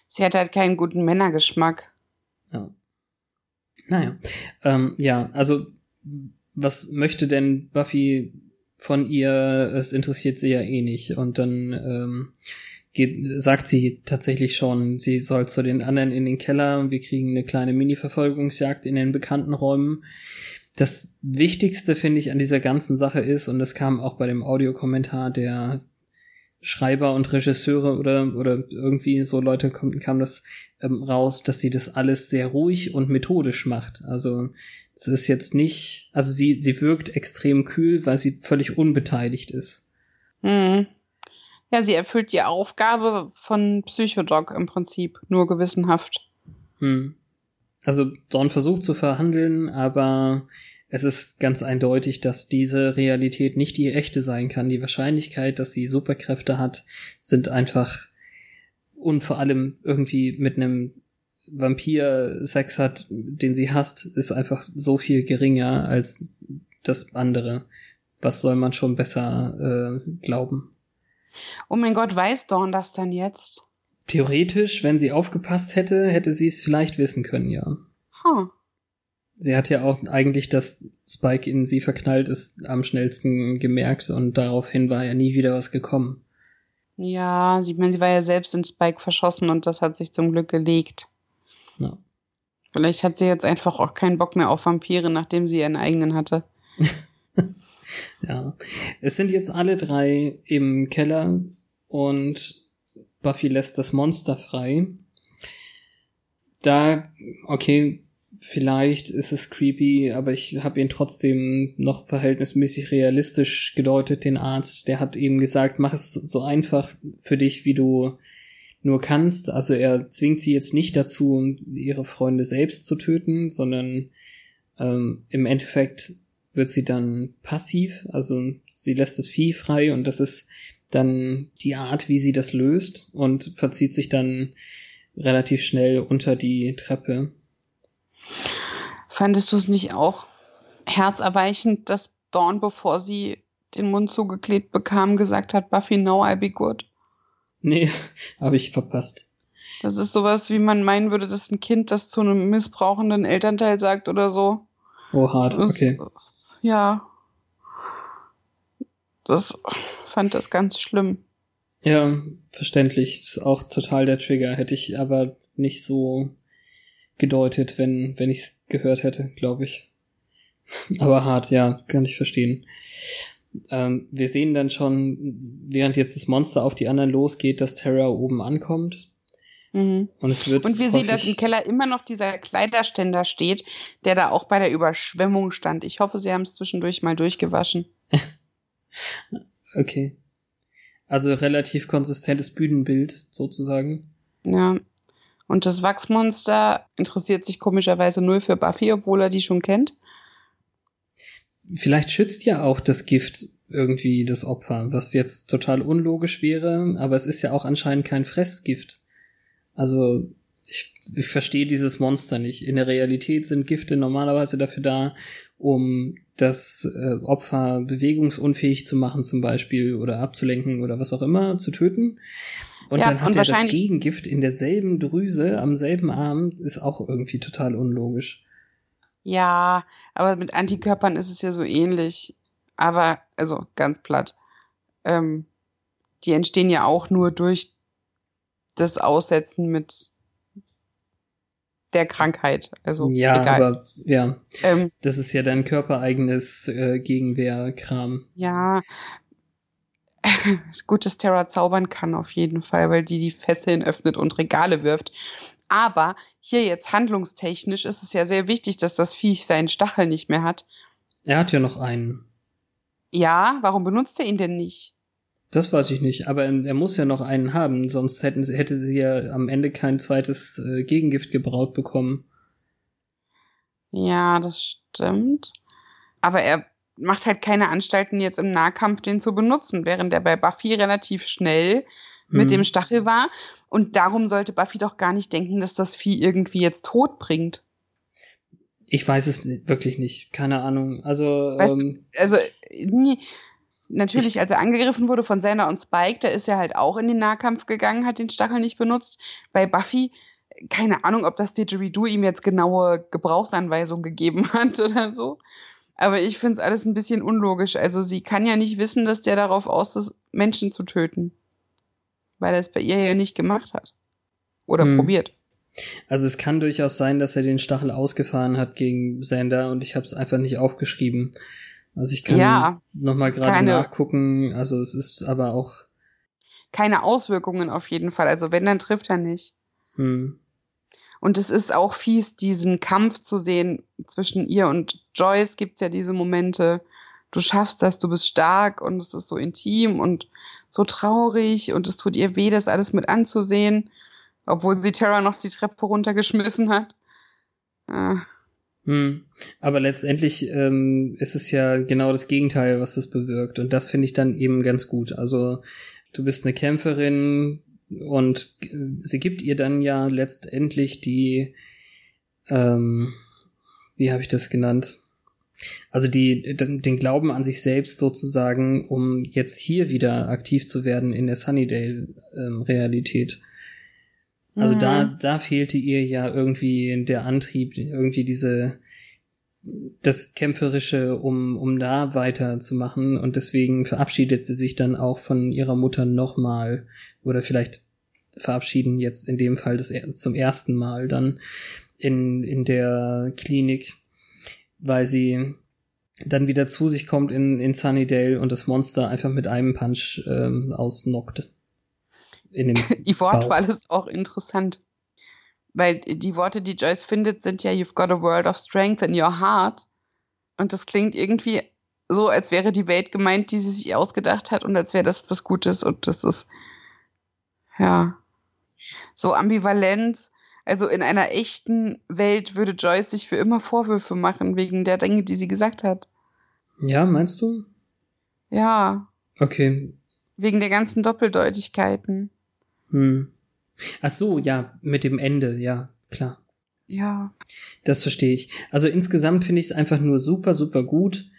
Sie hat halt keinen guten Männergeschmack. Ja. Naja. Ähm, ja, also was möchte denn Buffy von ihr? Es interessiert sie ja eh nicht. Und dann ähm, geht, sagt sie tatsächlich schon, sie soll zu den anderen in den Keller. Wir kriegen eine kleine Mini-Verfolgungsjagd in den bekannten Räumen. Das Wichtigste finde ich an dieser ganzen Sache ist, und das kam auch bei dem Audiokommentar der Schreiber und Regisseure oder, oder irgendwie so Leute kam, kam das ähm, raus, dass sie das alles sehr ruhig und methodisch macht. Also es ist jetzt nicht, also sie, sie wirkt extrem kühl, weil sie völlig unbeteiligt ist. Hm. Ja, sie erfüllt die Aufgabe von Psychodoc im Prinzip, nur gewissenhaft. Hm. Also Dawn versucht zu verhandeln, aber es ist ganz eindeutig, dass diese Realität nicht die echte sein kann. Die Wahrscheinlichkeit, dass sie Superkräfte hat, sind einfach und vor allem irgendwie mit einem Vampir Sex hat, den sie hasst, ist einfach so viel geringer als das andere. Was soll man schon besser äh, glauben? Oh mein Gott, weiß Dawn das dann jetzt? Theoretisch, wenn sie aufgepasst hätte, hätte sie es vielleicht wissen können, ja. Huh. Sie hat ja auch eigentlich, dass Spike in sie verknallt ist, am schnellsten gemerkt und daraufhin war ja nie wieder was gekommen. Ja, sie, ich meine, sie war ja selbst in Spike verschossen und das hat sich zum Glück gelegt. Vielleicht hat sie jetzt einfach auch keinen Bock mehr auf Vampire, nachdem sie ihren eigenen hatte. ja. Es sind jetzt alle drei im Keller und Buffy lässt das Monster frei. Da, okay, vielleicht ist es creepy, aber ich habe ihn trotzdem noch verhältnismäßig realistisch gedeutet, den Arzt. Der hat eben gesagt, mach es so einfach für dich, wie du nur kannst. Also er zwingt sie jetzt nicht dazu, ihre Freunde selbst zu töten, sondern ähm, im Endeffekt wird sie dann passiv, also sie lässt das Vieh frei und das ist dann die Art, wie sie das löst und verzieht sich dann relativ schnell unter die Treppe. Fandest du es nicht auch herzerweichend, dass Dawn, bevor sie den Mund zugeklebt bekam, gesagt hat, Buffy, no, I'll be good? Nee, habe ich verpasst. Das ist sowas, wie man meinen würde, dass ein Kind das zu einem missbrauchenden Elternteil sagt oder so. Oh, hart, okay. Ja. Das fand das ganz schlimm. Ja, verständlich. Ist auch total der Trigger. Hätte ich aber nicht so gedeutet, wenn, wenn ich es gehört hätte, glaube ich. aber hart, ja, kann ich verstehen. Ähm, wir sehen dann schon, während jetzt das Monster auf die anderen losgeht, dass Terra oben ankommt. Mhm. Und es wird. Und wir sehen, dass im Keller immer noch dieser Kleiderständer steht, der da auch bei der Überschwemmung stand. Ich hoffe, sie haben es zwischendurch mal durchgewaschen. okay. Also relativ konsistentes Bühnenbild, sozusagen. Ja. Und das Wachsmonster interessiert sich komischerweise null für Buffy, obwohl er die schon kennt. Vielleicht schützt ja auch das Gift irgendwie das Opfer, was jetzt total unlogisch wäre, aber es ist ja auch anscheinend kein Fressgift. Also ich, ich verstehe dieses Monster nicht. In der Realität sind Gifte normalerweise dafür da, um das äh, Opfer bewegungsunfähig zu machen zum Beispiel oder abzulenken oder was auch immer, zu töten. Und ja, dann hat und er das Gegengift in derselben Drüse am selben Arm, ist auch irgendwie total unlogisch. Ja, aber mit Antikörpern ist es ja so ähnlich. Aber, also ganz platt. Ähm, die entstehen ja auch nur durch das Aussetzen mit der Krankheit. Also ja, egal. aber ja, ähm, das ist ja dein körpereigenes äh, Gegenwehrkram. Ja, gut, dass Terra zaubern kann auf jeden Fall, weil die die Fesseln öffnet und Regale wirft. Aber hier jetzt handlungstechnisch ist es ja sehr wichtig, dass das Viech seinen Stachel nicht mehr hat. Er hat ja noch einen. Ja, warum benutzt er ihn denn nicht? Das weiß ich nicht, aber er muss ja noch einen haben, sonst hätten sie, hätte sie ja am Ende kein zweites äh, Gegengift gebraut bekommen. Ja, das stimmt. Aber er macht halt keine Anstalten, jetzt im Nahkampf den zu benutzen, während er bei Buffy relativ schnell mit dem Stachel war. Und darum sollte Buffy doch gar nicht denken, dass das Vieh irgendwie jetzt tot bringt. Ich weiß es wirklich nicht. Keine Ahnung. Also, weißt ähm, du, also nee, natürlich, ich, als er angegriffen wurde von Xander und Spike, da ist er halt auch in den Nahkampf gegangen, hat den Stachel nicht benutzt. Bei Buffy, keine Ahnung, ob das Didgeridoo ihm jetzt genaue Gebrauchsanweisungen gegeben hat oder so. Aber ich finde es alles ein bisschen unlogisch. Also sie kann ja nicht wissen, dass der darauf aus ist, Menschen zu töten. Weil er es bei ihr ja nicht gemacht hat. Oder Hm. probiert. Also es kann durchaus sein, dass er den Stachel ausgefahren hat gegen Sander und ich habe es einfach nicht aufgeschrieben. Also ich kann Ja, noch mal gerade nachgucken. Also es ist aber auch Keine Auswirkungen auf jeden Fall. Also wenn, dann trifft er nicht. hm, Und es ist auch fies, diesen Kampf zu sehen zwischen ihr und Joyce. Gibt's ja diese Momente, du schaffst das, du bist stark und es ist so intim und so traurig und es tut ihr weh, das alles mit anzusehen, obwohl sie Tara noch die Treppe runtergeschmissen hat. Äh, Hm. Aber letztendlich ähm, ist es ja genau das Gegenteil, was das bewirkt. Und das finde ich dann eben ganz gut. Also du bist eine Kämpferin und äh, sie gibt ihr dann ja letztendlich die, ähm, wie habe ich das genannt? Also die, den Glauben an sich selbst sozusagen, um jetzt hier wieder aktiv zu werden in der Sunnydale-Realität. Also Mhm. da, da fehlte ihr ja irgendwie der Antrieb, irgendwie diese, das Kämpferische, um, um da weiterzumachen. Und deswegen verabschiedet sie sich dann auch von ihrer Mutter nochmal. Oder vielleicht verabschieden jetzt in dem Fall das zum ersten Mal dann in, in der Klinik, weil sie dann wieder zu sich kommt in, in Sunnydale und das Monster einfach mit einem Punch ähm, ausnockt. In dem Die Wortwahl Bauch. ist auch interessant. Weil die Worte, die Joyce findet, sind ja You've got a world of strength in your heart. Und das klingt irgendwie so, als wäre die Welt gemeint, die sie sich ausgedacht hat und als wäre das was Gutes. Und das ist, ja, so ambivalent. Also in einer echten Welt würde Joyce sich für immer Vorwürfe machen wegen der Dinge, die sie gesagt hat. Ja, meinst du? Ja, Okay. wegen der ganzen Doppeldeutigkeiten. Hm. Ach so, ja, mit dem Ende, ja, klar. Ja. Das verstehe ich. Also insgesamt finde ich es einfach nur super, super gut,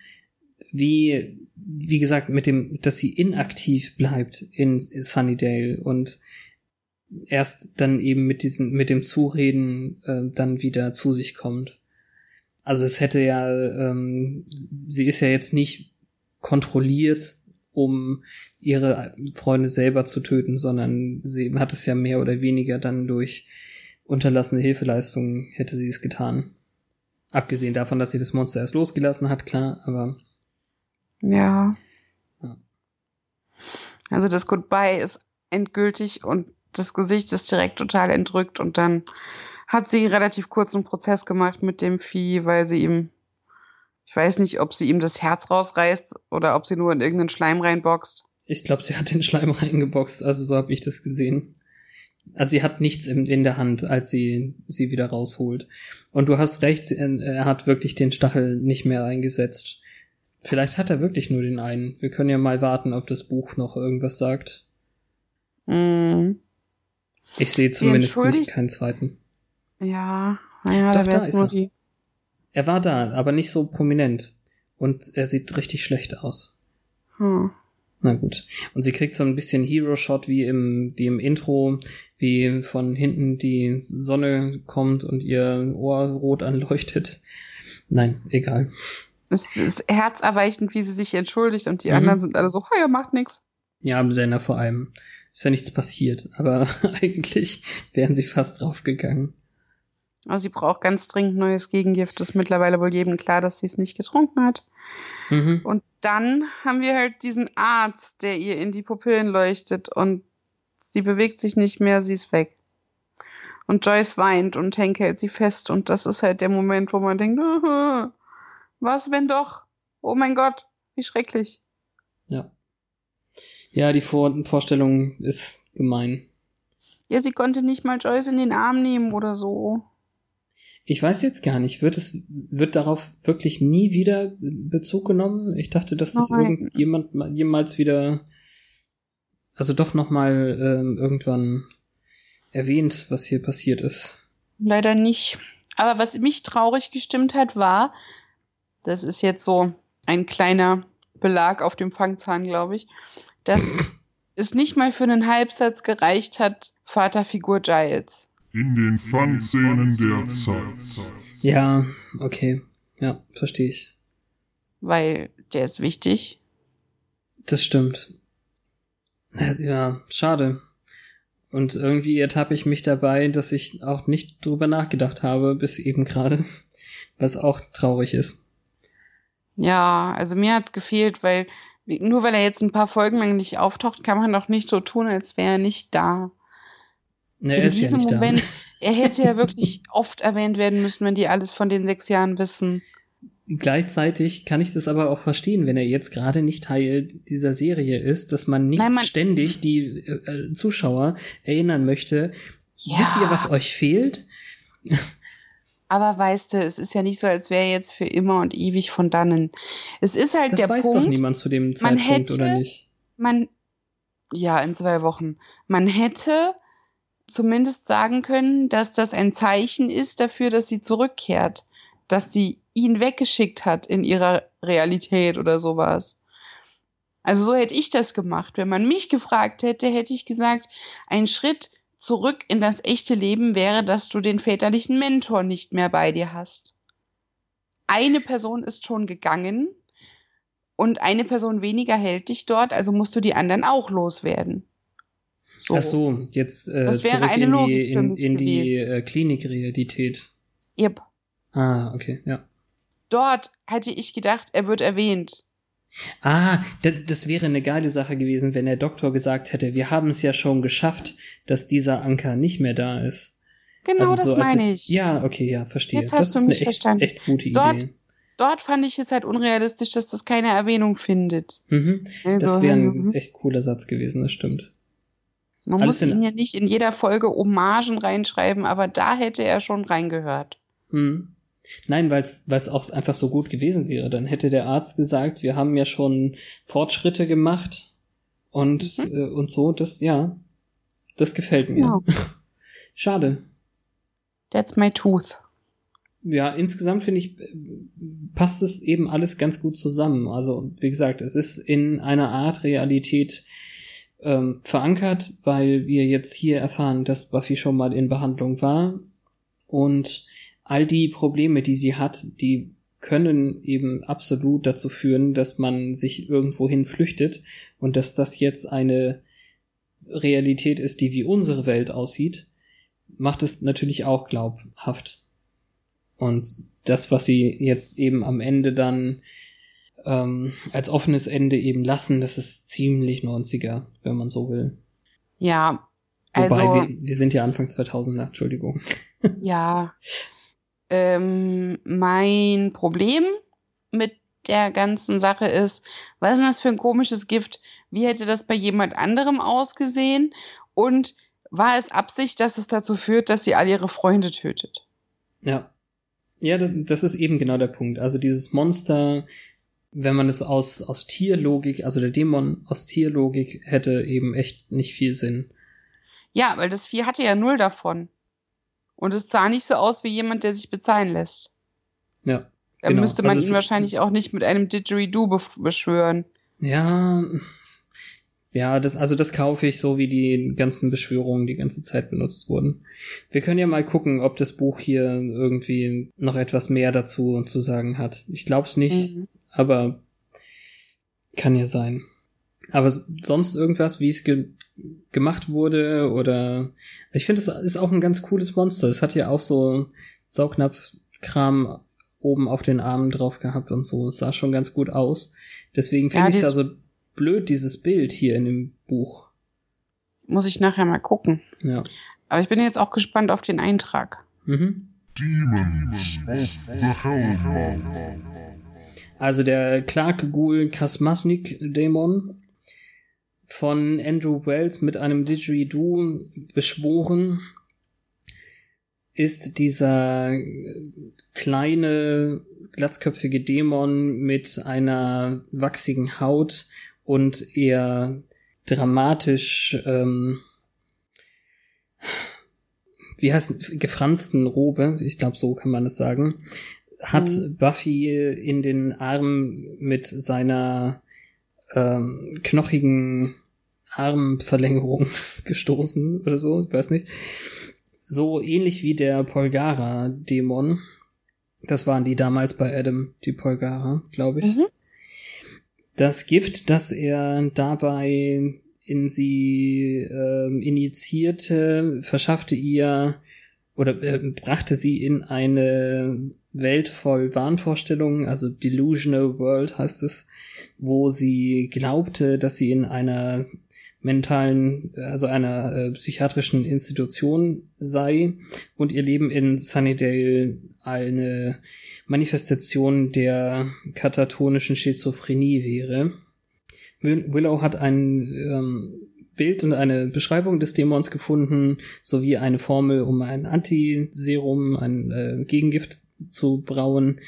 wie, wie gesagt, mit dem, dass sie inaktiv bleibt in Sunnydale und erst dann eben mit diesem, mit dem Zureden äh, dann wieder zu sich kommt. Also es hätte ja, ähm, sie ist ja jetzt nicht kontrolliert, um ihre Freunde selber zu töten, sondern sie hat es ja mehr oder weniger dann durch unterlassene Hilfeleistungen hätte sie es getan. Abgesehen davon, dass sie das Monster erst losgelassen hat, klar, aber Ja. Ja. Also das Goodbye ist endgültig und das Gesicht ist direkt total entrückt und dann hat sie relativ kurzen Prozess gemacht mit dem Vieh, weil sie ihm, ich weiß nicht, ob sie ihm das Herz rausreißt oder ob sie nur in irgendeinen Schleim reinboxt. ich glaube, sie hat den Schleim reingeboxt, also so habe ich das gesehen. Also sie hat nichts in, in der Hand, als sie sie wieder rausholt. Und du hast recht, er er hat wirklich den Stachel nicht mehr eingesetzt. Vielleicht hat er wirklich nur den einen. Wir können ja mal warten, ob das Buch noch irgendwas sagt. Mm, Ich sehe zumindest nicht keinen zweiten. ja, naja, Doch, da wäre es nur er. die. Er war da, aber nicht so prominent. Und er sieht richtig schlecht aus. Hm. Na gut. Und sie kriegt so ein bisschen Hero-Shot wie im, wie im Intro, wie von hinten die Sonne kommt und ihr Ohr rot anleuchtet. Nein, egal. Es ist herzerweichend, wie sie sich entschuldigt und die Mhm. anderen sind alle so, er macht nix. Ja, am Sender vor allem. Ist ja nichts passiert, aber eigentlich wären sie fast draufgegangen. Also sie braucht ganz dringend neues Gegengift. Das ist mittlerweile wohl jedem klar, dass sie es nicht getrunken hat. Mhm. Und dann haben wir halt diesen Arzt, der ihr in die Pupillen leuchtet und sie bewegt sich nicht mehr, sie ist weg. Und Joyce weint und Hank hält sie fest und das ist halt der Moment, wo man denkt, "Aha, was wenn doch? Oh mein Gott, wie schrecklich. Ja. Ja, die Vor Vorstellung ist gemein. Ja, sie konnte nicht mal Joyce in den Arm nehmen oder so. Ich weiß jetzt gar nicht, wird es, wird darauf wirklich nie wieder Bezug genommen? Ich dachte, dass das irgendjemand mal- jemals wieder, also doch nochmal ähm, irgendwann erwähnt, was hier passiert ist. Leider nicht. Aber was mich traurig gestimmt hat, war, das ist jetzt so ein kleiner Belag auf dem Fangzahn, glaube ich, dass es nicht mal für einen Halbsatz gereicht hat, Vaterfigur Giles. In den Fangszenen der Zeit. Ja, okay. Ja, verstehe ich. weil der ist wichtig. Das stimmt. Ja, schade. Und irgendwie ertappe ich mich dabei, dass ich auch nicht drüber nachgedacht habe, bis eben gerade, was auch traurig ist. Ja, also mir hat's gefehlt, weil nur weil er jetzt ein paar Folgen lang nicht auftaucht, kann man doch nicht so tun, als wäre er nicht da. Ne, In er ist ja diesem nicht Moment, da. er hätte ja wirklich oft erwähnt werden müssen, wenn die alles von den sechs Jahren wissen. Gleichzeitig kann ich das aber auch verstehen, wenn er jetzt gerade nicht Teil dieser Serie ist, dass man nicht Nein, man- ständig die äh, Zuschauer erinnern möchte. Ja. Wisst ihr, was euch fehlt? Aber weißt du, es ist ja nicht so, als wäre er jetzt für immer und ewig von dannen. Es ist halt Das der weiß Punkt, doch niemand zu dem man Zeitpunkt, hätte- oder nicht? man, ja, in zwei Wochen. Man hätte zumindest sagen können, dass das ein Zeichen ist dafür, dass sie zurückkehrt. Dass sie ihn weggeschickt hat in ihrer Realität oder sowas. Also so hätte ich das gemacht. Wenn man mich gefragt hätte, hätte ich gesagt, ein Schritt zurück in das echte Leben wäre, dass du den väterlichen Mentor nicht mehr bei dir hast. Eine Person ist schon gegangen und eine Person weniger hält dich dort, also musst du die anderen auch loswerden. So. Ach so, jetzt äh, Das wäre zurück eine in die, Logik in, in die äh, Klinikrealität. Yep. Ah, okay, ja. Dort hätte ich gedacht, er wird erwähnt. Ah, da- das wäre eine geile Sache gewesen, wenn der Doktor gesagt hätte, wir haben es ja schon geschafft, dass dieser Anker nicht mehr da ist. Genau Also das so meine ich. Ja, okay, ja, verstehe. Jetzt das hast du ist eine mich echt, verstanden. echt gute Dort- Idee. Dort fand ich es halt unrealistisch, dass das keine Erwähnung findet. Mhm. Also, Das wäre ein mhm. echt cooler Satz gewesen, das stimmt. Man alles muss ihn ja nicht in jeder Folge Hommagen reinschreiben, aber da hätte er schon reingehört. Mhm. Nein, weil es auch einfach so gut gewesen wäre. Dann hätte der Arzt gesagt, wir haben ja schon Fortschritte gemacht und, Mhm. äh, und so, das, ja, das gefällt mir. Ja. Schade. That's my tooth. Ja, insgesamt finde ich, passt es eben alles ganz gut zusammen. Also, wie gesagt, es ist in einer Art Realität ähm, verankert, weil wir jetzt hier erfahren, dass Buffy schon mal in Behandlung war und all die Probleme, die sie hat, die können eben absolut dazu führen, dass man sich irgendwohin flüchtet und dass das jetzt eine Realität ist, die wie unsere Welt aussieht, macht es natürlich auch glaubhaft. Und das, was sie jetzt eben am Ende dann ähm, als offenes Ende eben lassen, das ist ziemlich 90er, wenn man so will. Ja, Wobei, also wir, wir sind ja Anfang 2000er, Entschuldigung. ja. Ähm, mein Problem mit der ganzen Sache ist, was ist denn das für ein komisches Gift? Wie hätte das bei jemand anderem ausgesehen? Und war es Absicht, dass es dazu führt, dass sie all ihre Freunde tötet? Ja. Ja, das, das ist eben genau der Punkt. Also dieses Monster, wenn man es aus, aus Tierlogik, also der Dämon aus Tierlogik hätte eben echt nicht viel Sinn. Ja, weil das Vieh hatte ja null davon. Und es sah nicht so aus wie jemand, der sich bezahlen lässt. Ja. Da Genau. müsste man Also ihn wahrscheinlich auch nicht mit einem Didgeridoo beschwören. Ja, ja, das, also das kaufe ich so, wie die ganzen Beschwörungen die ganze Zeit benutzt wurden. Wir können ja mal gucken, ob das Buch hier irgendwie noch etwas mehr dazu zu sagen hat. Ich glaube es nicht, Mhm. aber kann ja sein. Aber sonst irgendwas, wie es ge gemacht wurde oder ich finde, es ist auch ein ganz cooles Monster. Es hat ja auch so Saugnapf-Kram oben auf den Armen drauf gehabt und so. Es sah schon ganz gut aus. Deswegen finde Ja, ich es die- ja so blöd, dieses Bild hier in dem Buch. Muss ich nachher mal gucken. Ja. Aber ich bin jetzt auch gespannt auf den Eintrag. Mhm. Demons of the Hellmouth. Also der Clark Ghoul Kasmasnik Dämon von Andrew Wells mit einem Didgeridoo beschworen ist dieser kleine glatzköpfige Dämon mit einer wachsigen Haut und eher dramatisch ähm, wie heißt gefransten Robe, ich glaube so kann man es sagen, hat Mhm. Buffy in den Arm mit seiner ähm, knochigen Armverlängerung gestoßen oder so, ich weiß nicht. So ähnlich wie der Polgara-Dämon Das waren die damals bei Adam, die Polgara, glaube ich. Mhm. Das Gift, das er dabei in sie ähm, initiierte, verschaffte ihr oder äh, brachte sie in eine Welt voll Wahnvorstellungen, also Delusional World heißt es, wo sie glaubte, dass sie in einer mentalen, also einer äh, psychiatrischen Institution sei und ihr Leben in Sunnydale eine Manifestation der katatonischen Schizophrenie wäre. Will- Willow hat ein ähm, Bild und eine Beschreibung des Dämons gefunden, sowie eine Formel, um ein Antiserum, ein äh, Gegengift zu brauen.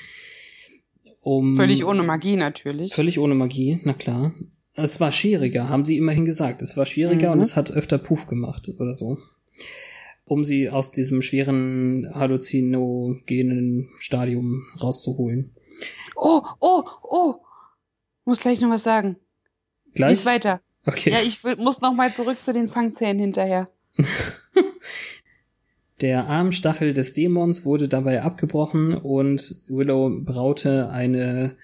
Um Völlig ohne Magie natürlich. Völlig ohne Magie, na klar. Es war schwieriger, haben sie immerhin gesagt. Es war schwieriger Mhm. und es hat öfter Puff gemacht oder so. Um sie aus diesem schweren halluzinogenen Stadium rauszuholen. Oh, oh, oh. Muss gleich noch was sagen. Gleich? Lies weiter. Okay. Ja, ich will, muss noch mal zurück zu den Fangzähnen hinterher. Der Armstachel des Dämons wurde dabei abgebrochen und Willow braute eine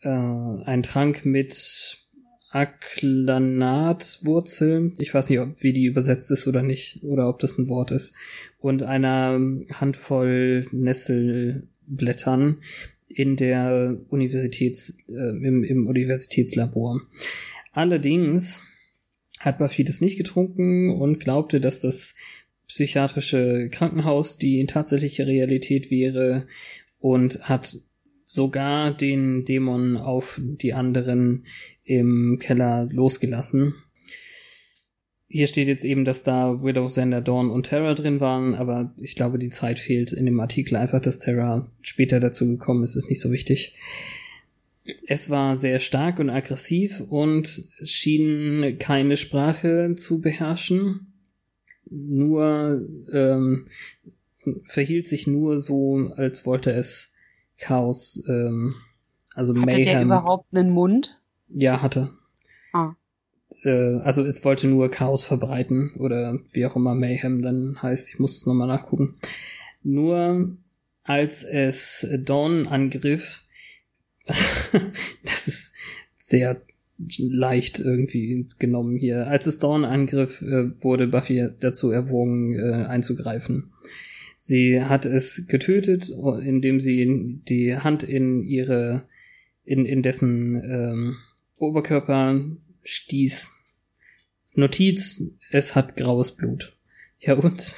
äh, einen Trank mit Aklanatwurzel. Ich weiß nicht, ob wie die übersetzt ist oder nicht, oder ob das ein Wort ist. Und einer Handvoll Nesselblättern in der Universitäts, äh, im, im Universitätslabor. Allerdings hat Buffy das nicht getrunken und glaubte, dass das psychiatrische Krankenhaus die tatsächliche Realität wäre und hat sogar den Dämon auf die anderen im Keller losgelassen. Hier steht jetzt eben, dass da Widow, Xander, Dawn und Terra drin waren, aber ich glaube, die Zeit fehlt in dem Artikel einfach, dass Terra später dazu gekommen ist, ist nicht so wichtig. Es war sehr stark und aggressiv und schien keine Sprache zu beherrschen. Nur ähm, verhielt sich nur so, als wollte es Chaos, ähm, also Hatte der Mayhem. überhaupt einen Mund? Ja, hatte. Ah. Äh, also es wollte nur Chaos verbreiten oder wie auch immer Mayhem dann heißt. Ich muss es nochmal nachgucken. Nur als es Dawn angriff, das ist sehr leicht irgendwie genommen hier. Als es Dawn angriff, äh, wurde Buffy dazu erwogen, äh, einzugreifen. Sie hat es getötet, indem sie die Hand in ihre, in, in dessen ähm, Oberkörper stieß. Notiz, es hat graues Blut. Ja und?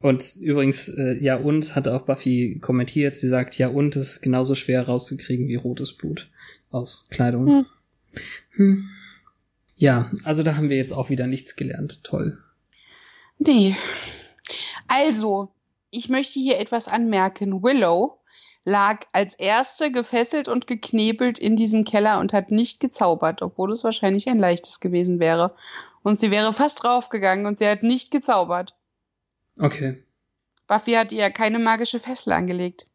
Und übrigens, äh, ja und hat auch Buffy kommentiert, sie sagt, ja und ist genauso schwer rauszukriegen wie rotes Blut aus Kleidung. Hm. Hm. Ja, also da haben wir jetzt auch wieder nichts gelernt. Toll. Nee. Also, ich möchte hier etwas anmerken. Willow lag als erste gefesselt und geknebelt in diesem Keller und hat nicht gezaubert, obwohl es wahrscheinlich ein leichtes gewesen wäre. Und sie wäre fast draufgegangen und sie hat nicht gezaubert. Okay. Buffy hat ihr keine magische Fessel angelegt.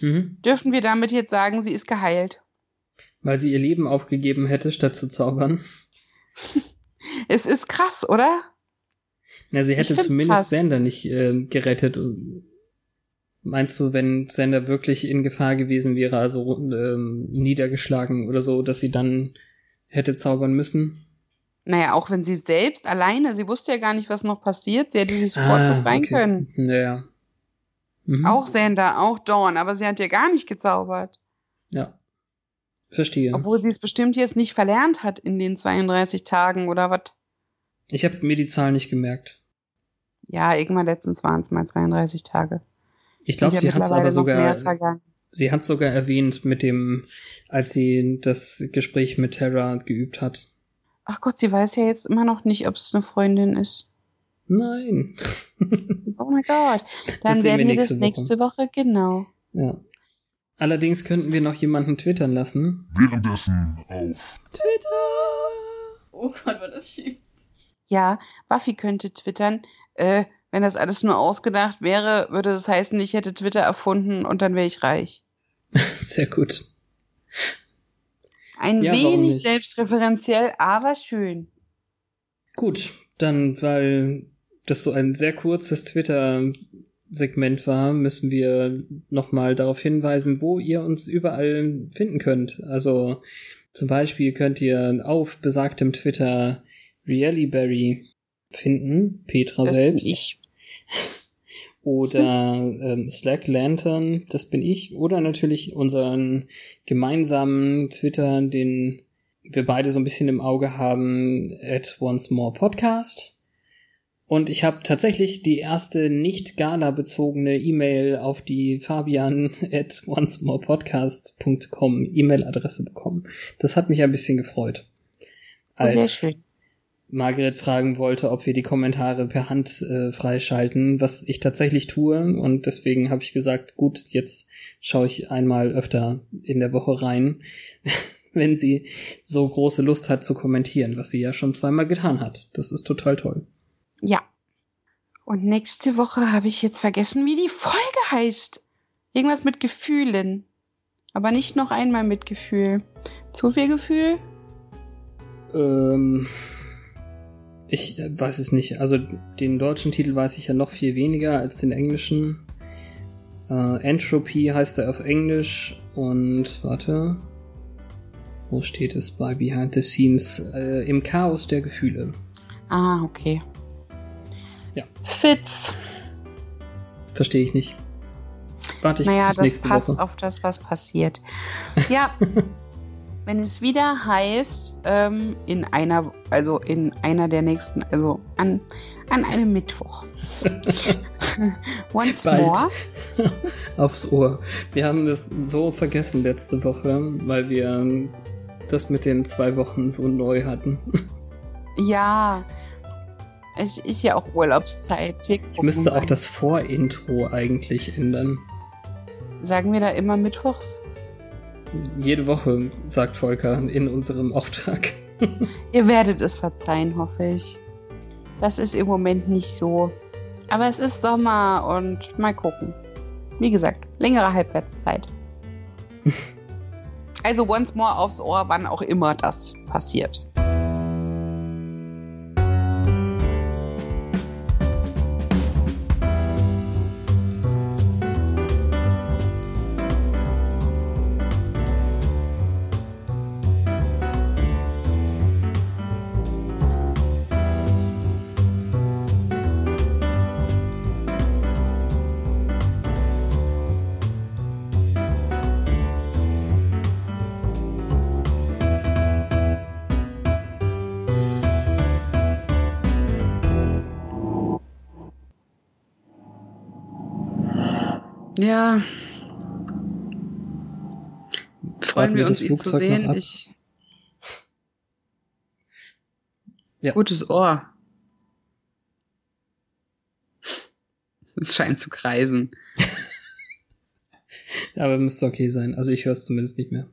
Mhm. Dürfen wir damit jetzt sagen, sie ist geheilt? Weil sie ihr Leben aufgegeben hätte, statt zu zaubern. Es ist krass, oder? Na, sie hätte zumindest krass. Sander nicht äh, gerettet. Meinst du, wenn Sander wirklich in Gefahr gewesen wäre, also ähm, niedergeschlagen oder so, dass sie dann hätte zaubern müssen? Naja, auch wenn sie selbst alleine, sie wusste ja gar nicht, was noch passiert, sie hätte sich sofort Ah, befreien okay. können. Naja. Mhm. Auch Sander, auch Dawn, aber sie hat ja gar nicht gezaubert. Ja. Verstehe. Obwohl sie es bestimmt jetzt nicht verlernt hat in den 32 Tagen oder was. Ich habe mir die Zahl nicht gemerkt. Ja, irgendwann letztens waren es mal 32 Tage. Ich glaube, ja sie hat es aber sogar. Sie hat sogar erwähnt mit dem, als sie das Gespräch mit Terra geübt hat. Ach Gott, sie weiß ja jetzt immer noch nicht, ob es eine Freundin ist. Nein. Oh mein Gott. Dann werden wir wir das nächste nächste Woche, genau. ja. Allerdings könnten wir noch jemanden twittern lassen. Währenddessen auf Oh Gott, war das schief. Ja, Buffy könnte twittern. Äh, wenn das alles nur ausgedacht wäre, würde das heißen, ich hätte Twitter erfunden und dann wäre ich reich. Sehr gut. Ein Ja, wenig selbstreferenziell, aber schön. Gut, dann, weil das so ein sehr kurzes Twitter Segment war, müssen wir nochmal darauf hinweisen, wo ihr uns überall finden könnt. Also zum Beispiel könnt ihr auf besagtem Twitter Reallyberry finden, Petra Das selbst. bin ich. Oder ähm, Slack Lantern, das bin ich. Oder natürlich unseren gemeinsamen Twitter, den wir beide so ein bisschen im Auge haben, at Once More Podcast. Und ich habe tatsächlich die erste nicht Gala-bezogene E-Mail auf die Fabian at oncemorepodcast.com E-Mail-Adresse bekommen. Das hat mich ein bisschen gefreut. Sehr schön. Margaret fragen wollte, ob wir die Kommentare per Hand äh, freischalten, was ich tatsächlich tue. Und deswegen habe ich gesagt, gut, jetzt schaue ich einmal öfter in der Woche rein, wenn sie so große Lust hat zu kommentieren, was sie ja schon zweimal getan hat. Das ist total toll. Ja. Und nächste Woche habe ich jetzt vergessen, wie die Folge heißt. Irgendwas mit Gefühlen. Aber nicht noch einmal mit Gefühl. Zu viel Gefühl? Ähm, ich weiß es nicht. Also den deutschen Titel weiß ich ja noch viel weniger als den englischen. Äh, Entropy heißt er auf Englisch und warte. Wo steht es bei Behind the Scenes? Äh, Im Chaos der Gefühle. Ah, okay. Ja. Fitz. Verstehe ich nicht. Warte ich Naja, das passt Woche. auf das, was passiert. Ja, wenn es wieder heißt, ähm, in einer, also in einer der nächsten, also an, an einem Mittwoch. Once Bald. more. Aufs Ohr. Wir haben das so vergessen letzte Woche, weil wir das mit den zwei Wochen so neu hatten. Ja. Es ist ja auch Urlaubszeit. Ich müsste auch das Vorintro eigentlich ändern. Sagen wir da immer mittwochs? Jede Woche, sagt Volker in unserem Auftrag. Ihr werdet es verzeihen, hoffe ich. Das ist im Moment nicht so. Aber es ist Sommer und mal gucken. Wie gesagt, längere Halbwertszeit. also once more aufs Ohr, wann auch immer das passiert. Ja. Freuen wir uns, ihn zu sehen. Ich. Ja. Gutes Ohr. Es scheint zu kreisen. Aber müsste okay sein. Also ich höre es zumindest nicht mehr.